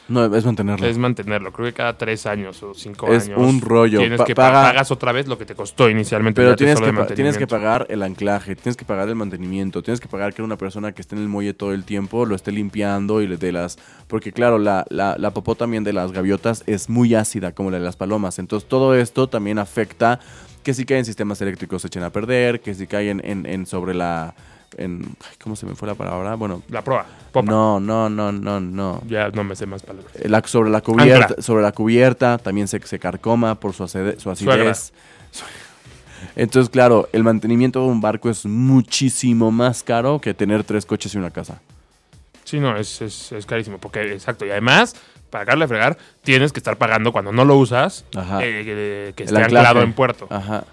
No, es mantenerlo. es mantenerlo. Creo que cada tres años o cinco Es años. un rollo. Tienes Pa- que pa- paga- pagas otra vez lo que te costó inicialmente. Pero tienes que, tienes que pagar el anclaje, tienes que pagar el mantenimiento, tienes que pagar que una persona que esté en el muelle todo el tiempo lo esté limpiando y le de las... Porque claro, la, la, la popó también de las gaviotas es muy ácida como la de las palomas. Entonces todo esto también afecta que si caen sistemas eléctricos se echen a perder, que si caen en, en sobre la... En, ay, ¿Cómo se me fue la palabra? Bueno, La proa, popa. no, no, no, no, no. Ya no me sé más palabras. Eh, la- sobre la cubierta, Ancla. sobre la cubierta también se, se carcoma por su, su acidez. Entonces, claro, el mantenimiento de un barco es muchísimo más caro que tener tres coches y una casa. Sí, no, es, es, es carísimo. Porque, exacto. Y además, para pagarle a fregar, tienes que estar pagando cuando no lo usas eh, que, que esté anclado en puerto. Ajá.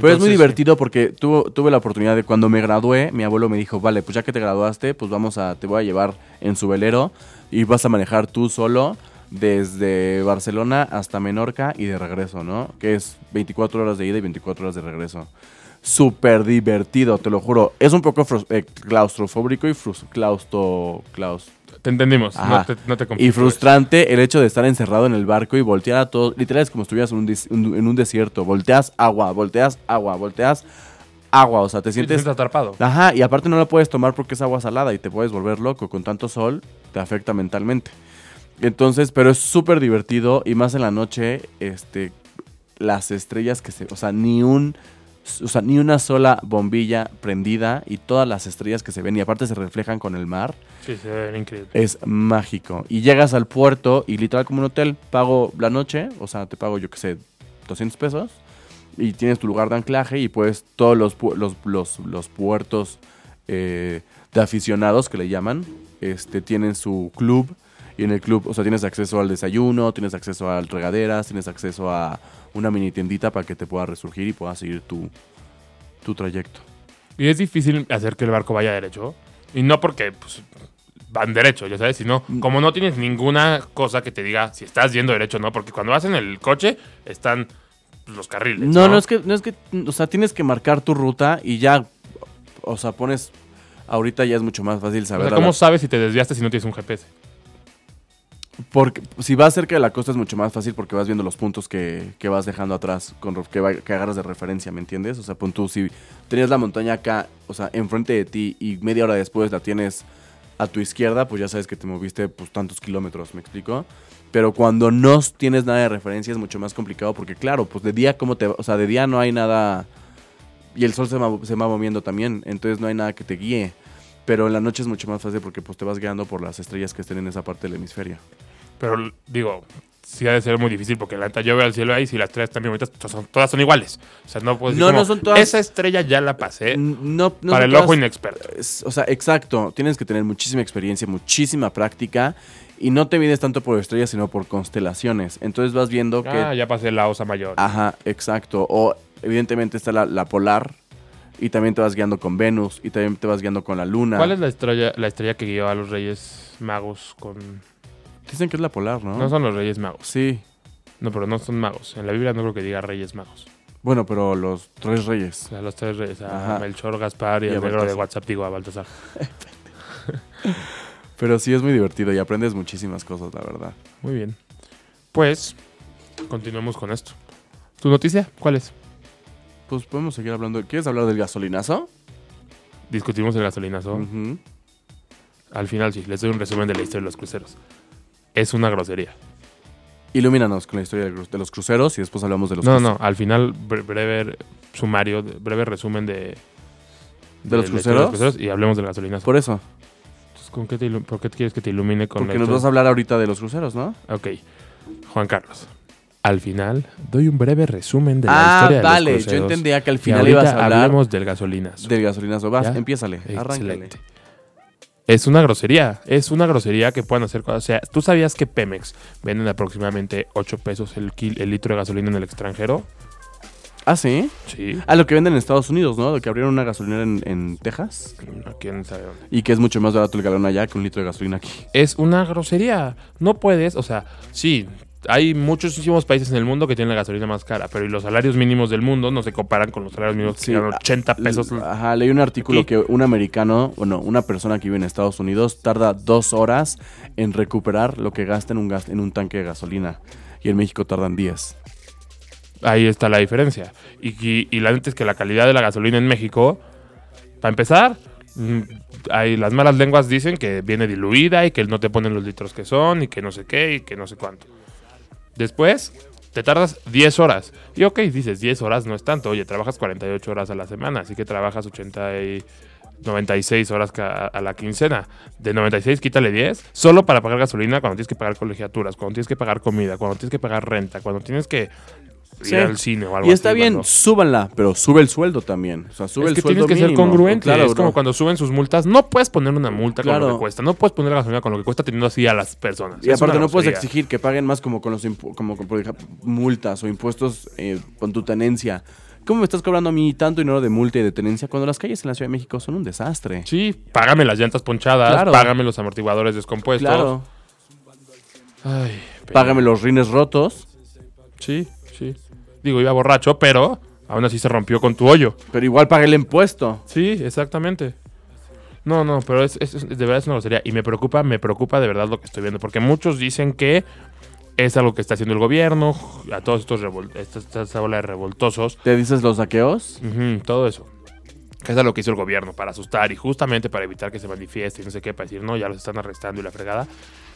Pero es muy divertido porque tuvo, tuve la oportunidad de cuando me gradué, mi abuelo me dijo, vale, pues ya que te graduaste, pues vamos a, te voy a llevar en su velero y vas a manejar tú solo desde Barcelona hasta Menorca y de regreso, ¿no? Que es 24 horas de ida y 24 horas de regreso. Súper divertido, te lo juro. Es un poco eh, claustrofóbico y claustro, claus- Te entendimos. No te, no te y frustrante el hecho de estar encerrado en el barco y voltear a todo. Literal es como si estuvieras en un, des- un- en un desierto. Volteas agua, volteas agua, volteas agua. O sea, te Sí, te sientes. sientes atrapado. Ajá, y aparte no la puedes tomar porque es agua salada y te puedes volver loco. Con tanto sol te afecta mentalmente. Entonces, pero es súper divertido y más en la noche, este, las estrellas que se, o sea, ni un, o sea, ni una sola bombilla prendida y todas las estrellas que se ven y aparte se reflejan con el mar Sí, se ve increíble. es mágico. Y llegas al puerto y literal como un hotel, pago la noche, o sea, te pago yo que sé, 200 pesos y tienes tu lugar de anclaje y pues todos los, pu- los, los, los puertos eh, de aficionados que le llaman, este, tienen su club y en el club, o sea, tienes acceso al desayuno, tienes acceso a regaderas, tienes acceso a una mini tiendita para que te puedas resurgir y puedas seguir tu, tu trayecto. Y es difícil hacer que el barco vaya derecho. Y no porque pues, van derecho, ya sabes, sino Mm. como no tienes ninguna cosa que te diga si estás yendo derecho o no, porque cuando vas en el coche están los carriles. No, no, es que, no es que, o sea, tienes que marcar tu ruta y ya, o sea, pones, ahorita ya es mucho más fácil O saber. sea, a ¿cómo la- sabes si te desviaste si no tienes un GPS? Porque si vas cerca de la costa es mucho más fácil porque vas viendo los puntos que, que vas dejando atrás, con, que, que agarras de referencia, ¿me entiendes? O sea, si tenías la montaña acá, o sea, enfrente de ti y media hora después la tienes a tu izquierda, pues ya sabes que te moviste pues tantos kilómetros, ¿me explico? Pero cuando no tienes nada de referencia es mucho más complicado porque claro, pues de día cómo te, o sea, de día no hay nada y el sol se va, se va moviendo también, entonces no hay nada que te guíe. Pero en la noche es mucho más fácil porque pues te vas guiando por las estrellas que estén en esa parte del hemisferio. Pero digo, sí ha de ser muy difícil porque la neta yo veo al cielo ahí y si las tres también bonitas, to- son- todas son iguales. O sea, no puedes decir No, como, no son todas- Esa estrella ya la pasé No, no para el ojo inexperto. O sea, exacto. Tienes que tener muchísima experiencia, muchísima práctica. Y no te mides tanto por estrellas, sino por constelaciones. Entonces vas viendo que. Ah, ya pasé la osa mayor. Ajá, exacto. O evidentemente está la, la polar. Y también te vas guiando con Venus. Y también te vas guiando con la luna. ¿Cuál es la estrella, la estrella que guió a los Reyes Magos con... Dicen que es la polar, ¿no? No son los Reyes Magos. Sí. No, pero no son magos. En la Biblia no creo que diga Reyes Magos. Bueno, pero los tres reyes. O sea, los tres reyes. A. Melchor, Gaspar y, Y el negro de. WhatsApp, digo, a Baltasar. Pero sí es muy divertido y aprendes muchísimas cosas, la verdad. Muy bien. Pues, continuemos con esto. ¿Tu noticia? ¿Cuál es? Pues podemos seguir hablando. ¿Quieres hablar del gasolinazo? Discutimos el gasolinazo. Al final sí, les doy un resumen de la historia de los cruceros. Es una grosería. Ilumínanos con la historia de, los cruceros y después hablamos de los No, cruceros. no, al final bre- breve sumario, breve resumen de... ¿De los cruceros? y hablemos del gasolinazo. Por eso. Entonces, ¿con qué te ilu- ¿Por qué quieres que te ilumine con Porque la nos vas a hablar ahorita de los cruceros, ¿no? Ok. Juan Carlos. Al final doy un breve resumen de la ah, historia de vale. los Yo cruceros. entendía que al final ibas a hablar hablemos del gasolinazo. del gasolinazo. Vas, ¿Ya? empiézale. Arráncale. Es una grosería. Es una grosería que puedan hacer cosas. O sea, ¿tú sabías que Pemex venden aproximadamente 8 pesos el, litro de gasolina en el extranjero? ¿Ah, sí? Sí. Ah, lo que venden en Estados Unidos, ¿no? Lo que abrieron una gasolinera en, en Texas. No, ¿Quién sabe dónde? Y que es mucho más barato el galón allá que un litro de gasolina aquí. Es una grosería. No puedes, o sea, sí. Hay muchísimos países en el mundo que tienen la gasolina más cara, pero y los salarios mínimos del mundo no se comparan con los salarios mínimos que Sí, ganan 80 pesos. Ajá, leí un artículo Aquí. que un americano, bueno, una persona que vive en Estados Unidos tarda dos horas en recuperar lo que gasta en un, gas, en un tanque de gasolina. Y en México tardan 10. Ahí está la diferencia. Y, y- y la neta es que la calidad de la gasolina en México, para empezar, mm, hay, las malas lenguas dicen que viene diluida y que no te ponen los litros que son y que no sé qué y que no sé cuánto. Después, te tardas 10 horas. Y ok, dices, 10 horas no es tanto. Oye, trabajas 48 horas a la semana, así que trabajas 80 y 96 horas a la quincena. De 96, quítale 10. Solo para pagar gasolina cuando tienes que pagar colegiaturas, cuando tienes que pagar comida, cuando tienes que pagar renta, cuando tienes que Sí. ir al cine o algo Y está así, bien, cuando- súbanla, pero sube el sueldo también. O sea, sube es el que sueldo tienes que ser congruente. Claro, es como cuando suben sus multas. No puedes poner una multa con lo Claro. que cuesta. No puedes poner la gasolina con lo que cuesta teniendo así a las personas. Y Es aparte no puedes exigir que paguen más como con los como con, por ejemplo, multas o impuestos eh, con tu tenencia. ¿Cómo me estás cobrando a mí tanto dinero de multa y de tenencia cuando las calles en la Ciudad de México son un desastre? Sí, págame las llantas ponchadas, Claro. págame los amortiguadores descompuestos. Claro. Ay, pero- Págame los rines rotos, Sí, sí. Digo, iba borracho, pero aún así se rompió con tu hoyo. pero igual paga el impuesto. Sí, exactamente. No, no, pero es, es- es- de verdad es una grosería. Y me preocupa, me preocupa de verdad lo que estoy viendo. Porque muchos dicen que es algo que está haciendo el gobierno, a todos estos esta, esta- esta ola de revoltosos. ¿Te dices los saqueos? Todo eso. Que es lo que hizo el gobierno para asustar y justamente para evitar que se manifieste y no sé qué, para decir, no, ya los están arrestando y la fregada.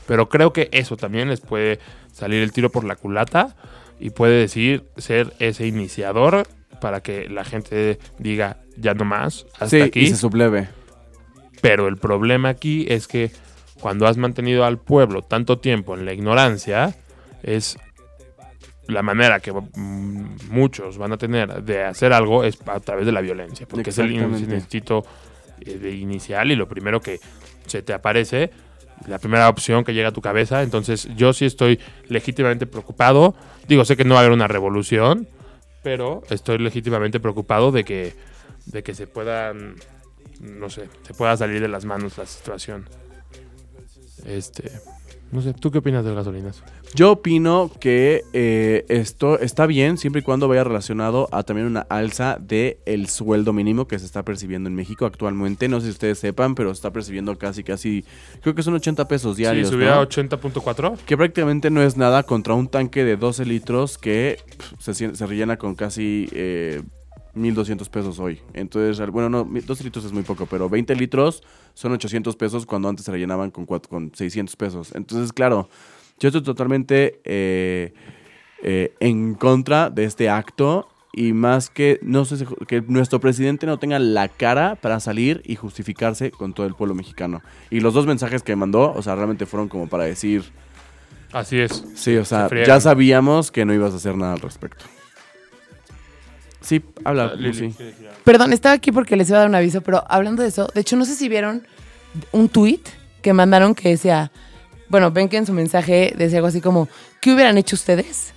Pero creo que eso también les puede salir el tiro por la culata y puede decir ser ese iniciador para que la gente diga, ya no más, hasta Sí, aquí. y se subleve. Pero el problema aquí es que cuando has mantenido al pueblo tanto tiempo en la ignorancia, es la manera que mm, muchos van a tener de hacer algo es a través de la violencia, porque es el instinto eh, inicial y lo primero que se te aparece, la primera opción que llega a tu cabeza. Entonces yo sí estoy legítimamente preocupado. Digo, sé que no va a haber una revolución, pero estoy legítimamente preocupado de que, de que se puedan, no sé, se pueda salir de las manos la situación. Este, no sé, ¿tú qué opinas del gasolinas? Yo opino que eh, esto está bien siempre y cuando vaya relacionado a también una alza de el sueldo mínimo que se está percibiendo en México actualmente. No sé si ustedes sepan, pero se está percibiendo casi, casi, creo que son 80 pesos diarios. sí, ¿no? a 80.4. Que prácticamente no es nada contra un tanque de 12 litros que se, se rellena con casi eh, 1.200 pesos hoy. Entonces, bueno, no, mi- 12 litros es muy poco, pero 20 litros son 800 pesos cuando antes se rellenaban con, cuat- con 600 pesos. Entonces, claro, yo estoy totalmente eh, eh, en contra de este acto y más que, no sé, que nuestro presidente no tenga la cara para salir y justificarse con todo el pueblo mexicano. Y los dos mensajes que mandó, o sea, realmente fueron como para decir... Así es. Sí, o sea, Se ya sabíamos que no ibas a hacer nada al respecto. Sí, habla, Lili, sí. ¿qué decía? Perdón, estaba aquí porque les iba a dar un aviso, pero hablando de eso, de hecho, no sé si vieron un tweet que mandaron que decía, bueno, ven que en su mensaje decía algo así como, ¿qué hubieran hecho ustedes?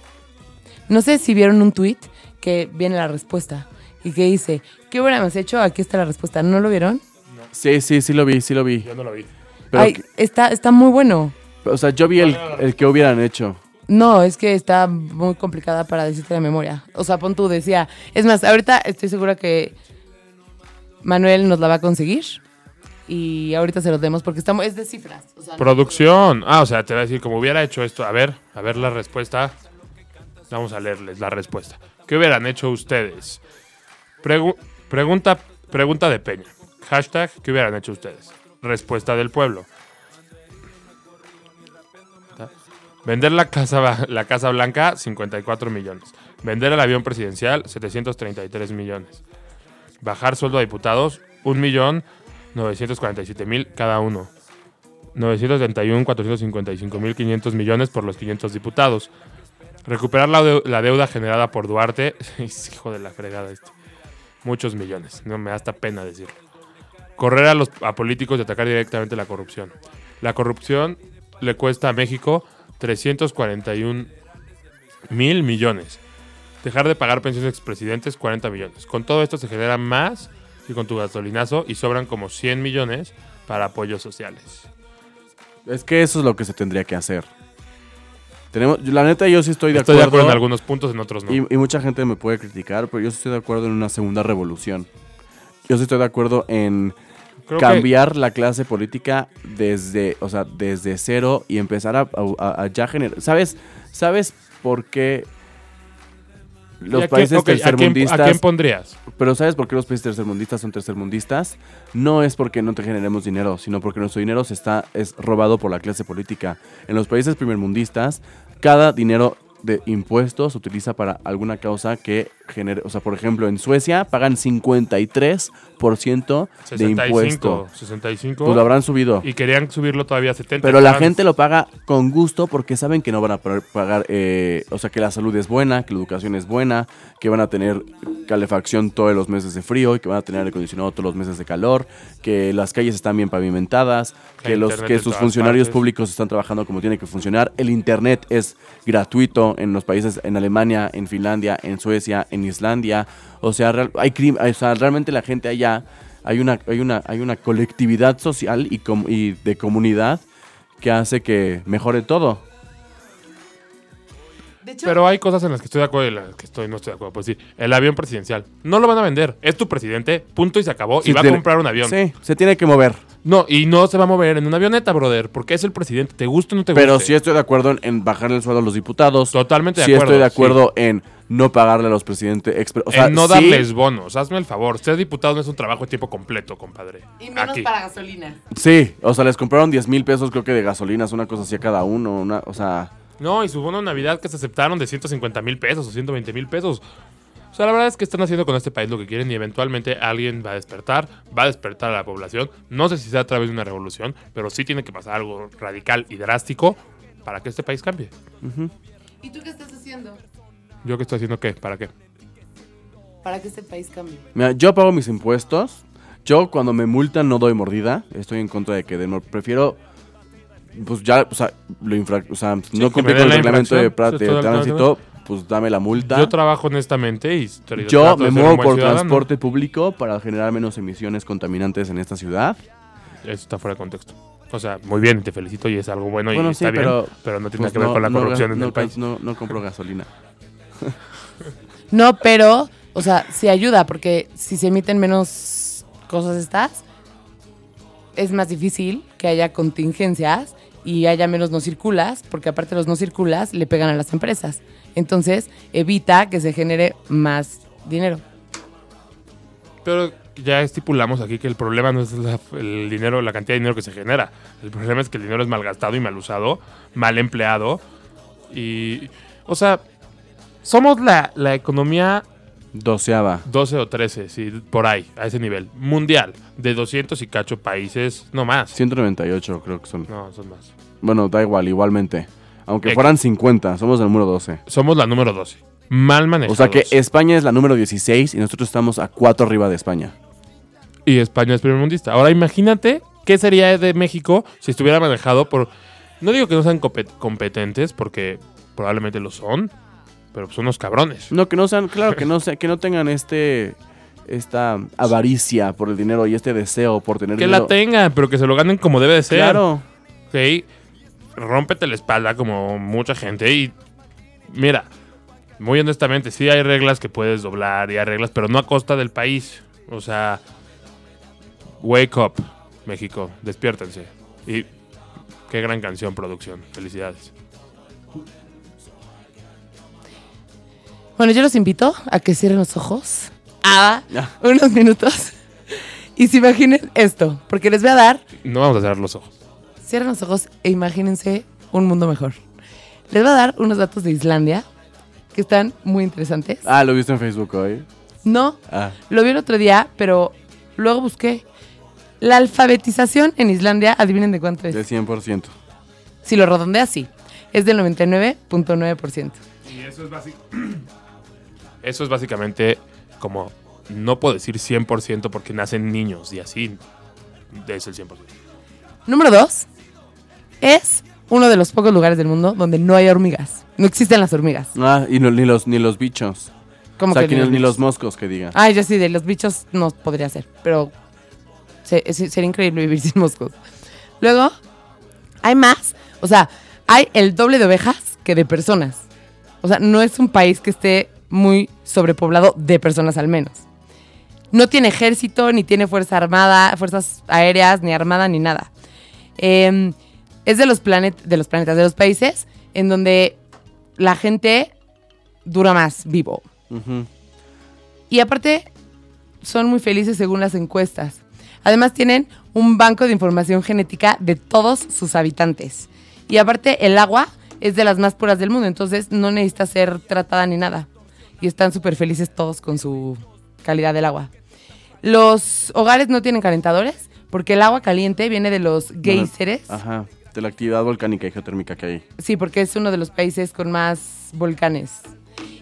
No sé si vieron un tweet que viene la respuesta y que dice, ¿qué hubiéramos hecho? Aquí está la respuesta. ¿No lo vieron? Sí, sí, sí lo vi, sí lo vi. Yo no lo vi. Pero, Ay, está, está muy bueno. o sea, yo vi el, el que hubieran hecho. No, es que está muy complicada para decirte de memoria. O sea, pon tú, decía. Es más, ahorita estoy segura que Manuel nos la va a conseguir. Y ahorita se los demos porque estamos, es de cifras. Producción. Ah, o sea, te va a decir, como hubiera hecho esto. A ver, a ver la respuesta. Vamos a leerles la respuesta. ¿Qué hubieran hecho ustedes? Pregu- pregunta, pregunta de Peña. Hashtag, ¿qué hubieran hecho ustedes? Respuesta del pueblo. Vender la casa, la casa Blanca, 54 millones. Vender el avión presidencial, 733 millones. Bajar sueldo a diputados, 1 millón 947 mil cada uno. 971, 455 mil 500 millones por los 500 diputados. Recuperar la, la deuda generada por Duarte. hijo de la fregada este. Muchos millones. No me da hasta pena decirlo. correr a los a políticos y atacar directamente la corrupción. La corrupción le cuesta a México 341 mil millones. Dejar de pagar pensiones expresidentes, 40 millones. Con todo esto se genera más que con tu gasolinazo y sobran como 100 millones para apoyos sociales. Es que eso es lo que se tendría que hacer. Tenemos, la neta, yo sí estoy de Estoy de acuerdo. acuerdo en algunos puntos, en otros no. y, y mucha gente me puede criticar, pero yo sí estoy de acuerdo en una segunda revolución. Yo sí estoy de acuerdo en Creo que- cambiar la clase política desde, o sea, desde cero y empezar a, a- a ya generar. ¿Sabes? ¿Sabes por qué ¿Y los países ok, ¿a quién- tercermundistas ¿A quién pondrías? pero ¿sabes por qué los países tercermundistas son tercermundistas? No es porque no te generemos dinero, sino porque nuestro dinero se está es robado por la clase política. En los países primermundistas, cada dinero de impuestos se utiliza para alguna causa que genere, o sea, por ejemplo, en Suecia pagan 53% de 65. impuesto. 65. Pues lo habrán subido. Y querían subirlo todavía a 70. Pero la gente lo paga con gusto porque saben que no van a pagar, eh, o sea, que la salud es buena, que la educación es buena, que van a tener calefacción todos los meses de frío y que van a tener aire acondicionado todos los meses de calor, que las calles están bien pavimentadas, Que los, que sus funcionarios partes. públicos están trabajando como tiene que funcionar. El internet es gratuito en los países, en Alemania, en Finlandia, en Suecia, en Islandia. O sea, real- hay o sea, realmente la gente allá, hay una, hay una, hay una colectividad social y, com- y de comunidad que hace que mejore todo. De hecho, Pero hay cosas en las que estoy de acuerdo y en las que estoy, no estoy de acuerdo. Pues sí, el avión presidencial. No lo van a vender. Es tu presidente, punto y se acabó. Sí, y va a comprar un avión. Sí, se tiene que mover. No, y no se va a mover en una avioneta, brother, porque es el presidente. ¿Te gusta o no te gusta? Pero sí estoy de acuerdo en, en bajarle el sueldo a los diputados. Totalmente de sí acuerdo. estoy de acuerdo en no pagarle a los presidentes. O sea, en no sí, darles bonos. Hazme el favor. Ser diputado no es un trabajo de tiempo completo, compadre. y menos Aquí. para gasolina. Sí, o sea, les compraron 10 mil pesos creo que de gasolinas, una cosa así a cada uno. Una, o sea, No, y su bono de Navidad que se aceptaron de 150 mil pesos o 120 mil pesos. O sea, la verdad es que están haciendo con este país lo que quieren y eventualmente alguien va a despertar, va a despertar a la población. No sé si sea a través de una revolución, pero sí tiene que pasar algo radical y drástico para que este país cambie. ¿Y tú qué estás haciendo ¿Yo qué estoy haciendo qué? ¿Para qué? para que este país cambie? mira, yo pago mis impuestos. Yo cuando me multan no doy mordida. Estoy en contra de que den mor- Prefiero, pues ya, o sea, lo infra- o sea, que no cumplí con el la reglamento de, sí, de tránsito, pues dame la multa. Yo trabajo honestamente y Yo me muevo por ciudadano. transporte público para generar menos emisiones contaminantes en esta ciudad. Eso está fuera de contexto. O sea, muy bien, te felicito y es algo bueno, Bueno, y sí, está pero, bien, pero no tiene Pues que ver con la no corrupción gas- en no el país. No, no compro gasolina. No, pero, o sea, sí ayuda, porque si se emiten menos cosas estas, es más difícil que haya contingencias y haya menos no circulas, porque aparte los no circulas le pegan a las empresas. Entonces, evita que se genere más dinero. Pero ya estipulamos aquí que el problema no es la- el dinero, la cantidad de dinero que se genera. El problema es que el dinero es mal gastado y mal usado, mal empleado. Y, o sea, somos la, la economía Doceava. 12 o 13, sí, por ahí, a ese nivel. Mundial, de 200 y cacho países, no más. 198 creo que son. No, son más. Bueno, da igual, igualmente. Aunque Ex- fueran 50, somos el número 12. Somos la número 12. Mal O manejados. sea que España es la número 16 y nosotros estamos a 4 arriba de España. Y España es primer mundista. Ahora imagínate qué sería de México si estuviera manejado por... No digo que no sean compet- competentes, porque probablemente lo son, pero son unos cabrones. No, que no sean, claro, que no, sea, que no tengan este esta avaricia por el dinero y este deseo por tener Que dinero. la tengan, pero que se lo ganen como debe de ser. Claro. Ok, rómpete la espalda como mucha gente y mira, muy honestamente, sí hay reglas que puedes doblar y hay reglas, pero no a costa del país. O sea, wake up, México, despiértense. Y qué gran canción, producción. Felicidades. Bueno, yo los invito a que cierren los ojos a Ya. unos minutos y se imaginen esto, porque les voy a dar, No vamos a cerrar los ojos. cierren los ojos e imagínense un mundo mejor. Les voy a dar unos datos de Islandia que están muy interesantes. Ah, lo viste en Facebook hoy. No, Ah, lo vi el otro día, pero luego busqué. La alfabetización en Islandia, adivinen de cuánto del es. 100%. Si lo redondea, sí. Es del 99.9%. Y eso es Eso es básicamente como, no puedo decir 100% porque nacen niños y así. es el 100%. Número dos, es uno de los pocos lugares del mundo donde no hay hormigas. No existen las hormigas. Ah, y no- ni, los, ni los bichos. Como o sea, que que ni, los ni bichos? los moscos que diga. Ay, yo sí, de los bichos no podría ser, pero se- se- sería increíble vivir sin moscos. Luego, hay más, o sea, hay el doble de ovejas que de personas. O sea, no es un país que esté muy sobrepoblado de personas al menos. No tiene ejército, ni tiene fuerza armada, fuerzas aéreas, ni armada, ni nada. Eh, es de los, planet, de los planetas, de los países en donde la gente dura más vivo. Ujú. Y aparte, son muy felices según las encuestas. Además, tienen un banco de información genética de todos sus habitantes. Y aparte, el agua es de las más puras del mundo, entonces no necesita ser tratada ni nada. Y están súper felices todos con su calidad del agua. Los hogares no tienen calentadores porque el agua caliente viene de los géiseres. Ajá. De la actividad volcánica y geotérmica que hay. Sí, porque es uno de los países con más volcanes.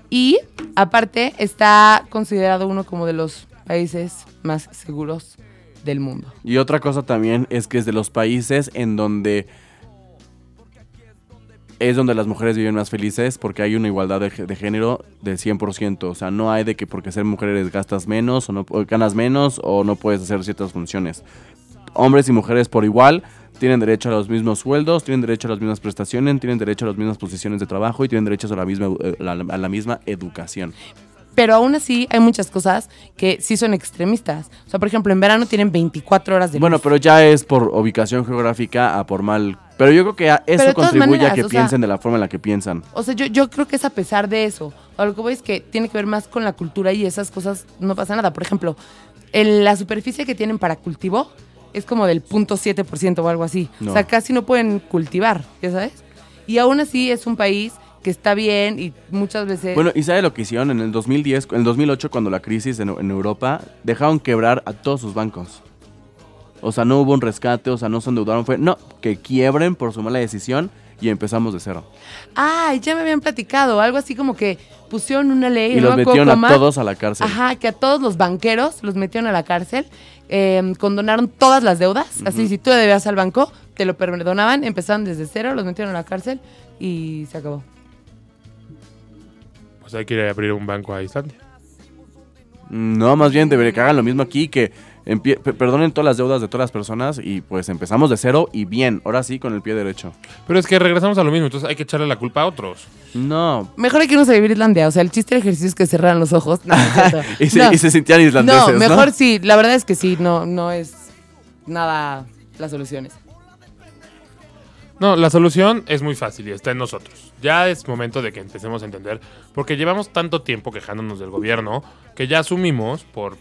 Y aparte está considerado uno como de los países más seguros del mundo. Y otra cosa también es que es de los países en donde es donde las mujeres viven más felices porque hay una igualdad de, género del 100%. O sea, no hay de que porque ser mujeres gastas menos o, no, ganas menos o no puedes hacer ciertas funciones. Hombres y mujeres por igual tienen derecho a los mismos sueldos, tienen derecho a las mismas prestaciones, tienen derecho a las mismas posiciones de trabajo y tienen derecho a la misma, eh, a la misma educación. Pero aún así hay muchas cosas que sí son extremistas. O sea, por ejemplo, en verano tienen 24 horas de luz. Bueno, pero ya es por ubicación geográfica a por mal. Pero yo creo que a- eso contribuye maneras, a que o sea- piensen de la forma en la que piensan. O sea, yo, yo creo que es a pesar de eso. A lo que voy es que tiene que ver más con la cultura y esas cosas no pasa nada. Por ejemplo, en la superficie que tienen para cultivo es como del 0.7% o algo así. No. O sea, casi no pueden cultivar, ¿ya sabes? Y aún así es un país que está bien y muchas veces... Bueno, ¿y sabe lo que hicieron en el 2010, en el 2008 cuando la crisis en, en Europa dejaron quebrar a todos sus bancos? O sea, no hubo un rescate, o sea, no se endeudaron, fue no, que quiebren por su mala decisión y empezamos de cero. Ay, ya me habían platicado. Algo así como que pusieron una ley. Y los metieron a todos a la cárcel. Ajá, que a todos los banqueros los metieron a la cárcel, eh, condonaron todas las deudas, así si tú le debías al banco, te lo perdonaban, empezaron desde cero, los metieron a la cárcel y se acabó. Pues hay que ir a abrir un banco a Islandia. No, más bien debería que hagan lo mismo aquí, que perdonen todas las deudas de todas las personas y pues empezamos de cero y bien, ahora sí con el pie derecho. Pero es que regresamos a lo mismo, entonces hay que echarle la culpa a otros. No. Mejor hay que irnos a vivir a Islandia, o sea, el chiste del ejercicio es que cerraran los ojos. No, no. Y se, No. y se sentían islandeses, No, ¿no? mejor sí, la verdad es que sí, no, no es nada las soluciones. No, la solución es muy fácil y está en nosotros. Ya es momento de que empecemos a entender, porque llevamos tanto tiempo quejándonos del gobierno que ya asumimos por,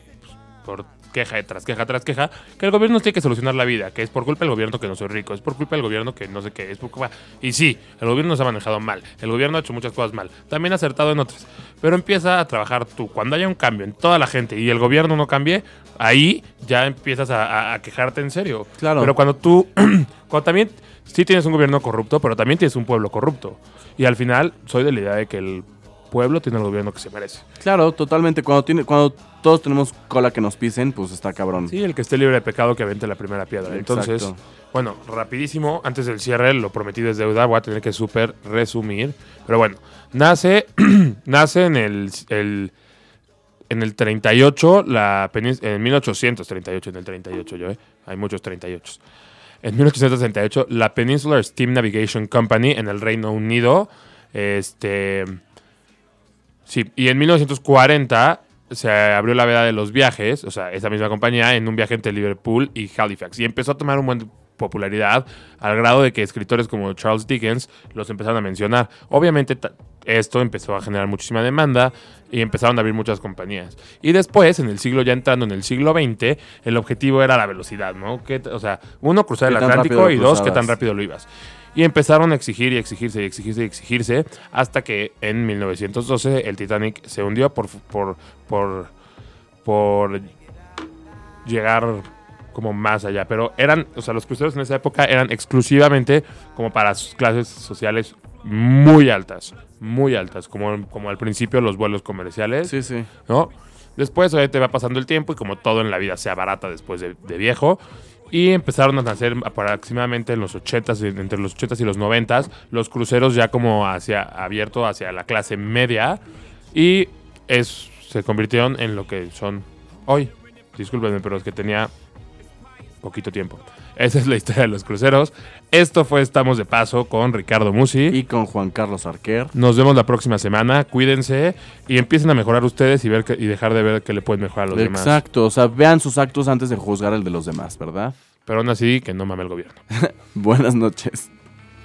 por queja tras queja tras queja que el gobierno tiene que solucionar la vida, que es por culpa del gobierno que no soy rico, es por culpa del gobierno que no sé qué, es por culpa... Y sí, el gobierno nos ha manejado mal, el gobierno ha hecho muchas cosas mal, también ha acertado en otras, pero empieza a trabajar tú. Cuando haya un cambio en toda la gente y el gobierno no cambie, ahí ya empiezas a, a- a quejarte en serio. Claro. Pero cuando tú, cuando también, sí tienes un gobierno corrupto, pero también tienes un pueblo corrupto. Y al final, soy de la idea de que el pueblo tiene el gobierno que se merece. Claro, totalmente. Cuando, tiene, cuando todos tenemos cola que nos pisen, pues está cabrón. Sí, el que esté libre de pecado que avente la primera piedra. Entonces, bueno, rapidísimo, antes del cierre, lo prometido es deuda, voy a tener que súper resumir. Pero bueno, nace, nace en el, el- en el 38, la en 1838, en el 38 yo, ¿eh? Hay muchos 38. En 1868, la Peninsular Steam Navigation Company en el Reino Unido, este... Sí, y en 1940 se abrió la veda de los viajes, o sea, esa misma compañía, en un viaje entre Liverpool y Halifax. Y empezó a tomar un buen popularidad al grado de que escritores como Charles Dickens los empezaron a mencionar. Obviamente esto empezó a generar muchísima demanda y empezaron a abrir muchas compañías. Y después, en el siglo ya entrando en el siglo XX, el objetivo era la velocidad, ¿no? Que, o sea, uno, cruzar el ¿Qué tan Atlántico y dos, qué tan rápido lo ibas. Y empezaron a exigir y exigirse y exigirse y exigirse hasta que en 1912 el Titanic se hundió por, por, por, por llegar como más allá. Pero eran, o sea, los cruceros en esa época eran exclusivamente como para sus clases sociales muy altas, muy altas, como, como al principio los vuelos comerciales. Sí, sí. ¿no? Después obviamente va pasando el tiempo y como todo en la vida se abarata después de, de viejo Y empezaron a nacer aproximadamente en los 80s, entre los 80s y los 90s, los cruceros ya como hacia abierto hacia la clase media y es, se convirtieron en lo que son hoy. Discúlpenme, pero es que tenía poquito tiempo. Esa es la historia de los cruceros. Esto fue Estamos de Paso con Ricardo Musi. Y con Juan Carlos Arquer. Nos vemos la próxima semana. Cuídense y empiecen a mejorar ustedes y ver que- y dejar de ver que le pueden mejorar a los demás. Exacto, o sea, vean sus actos antes de juzgar el de los demás, ¿verdad? Pero aún así, que no mame el gobierno. Buenas noches.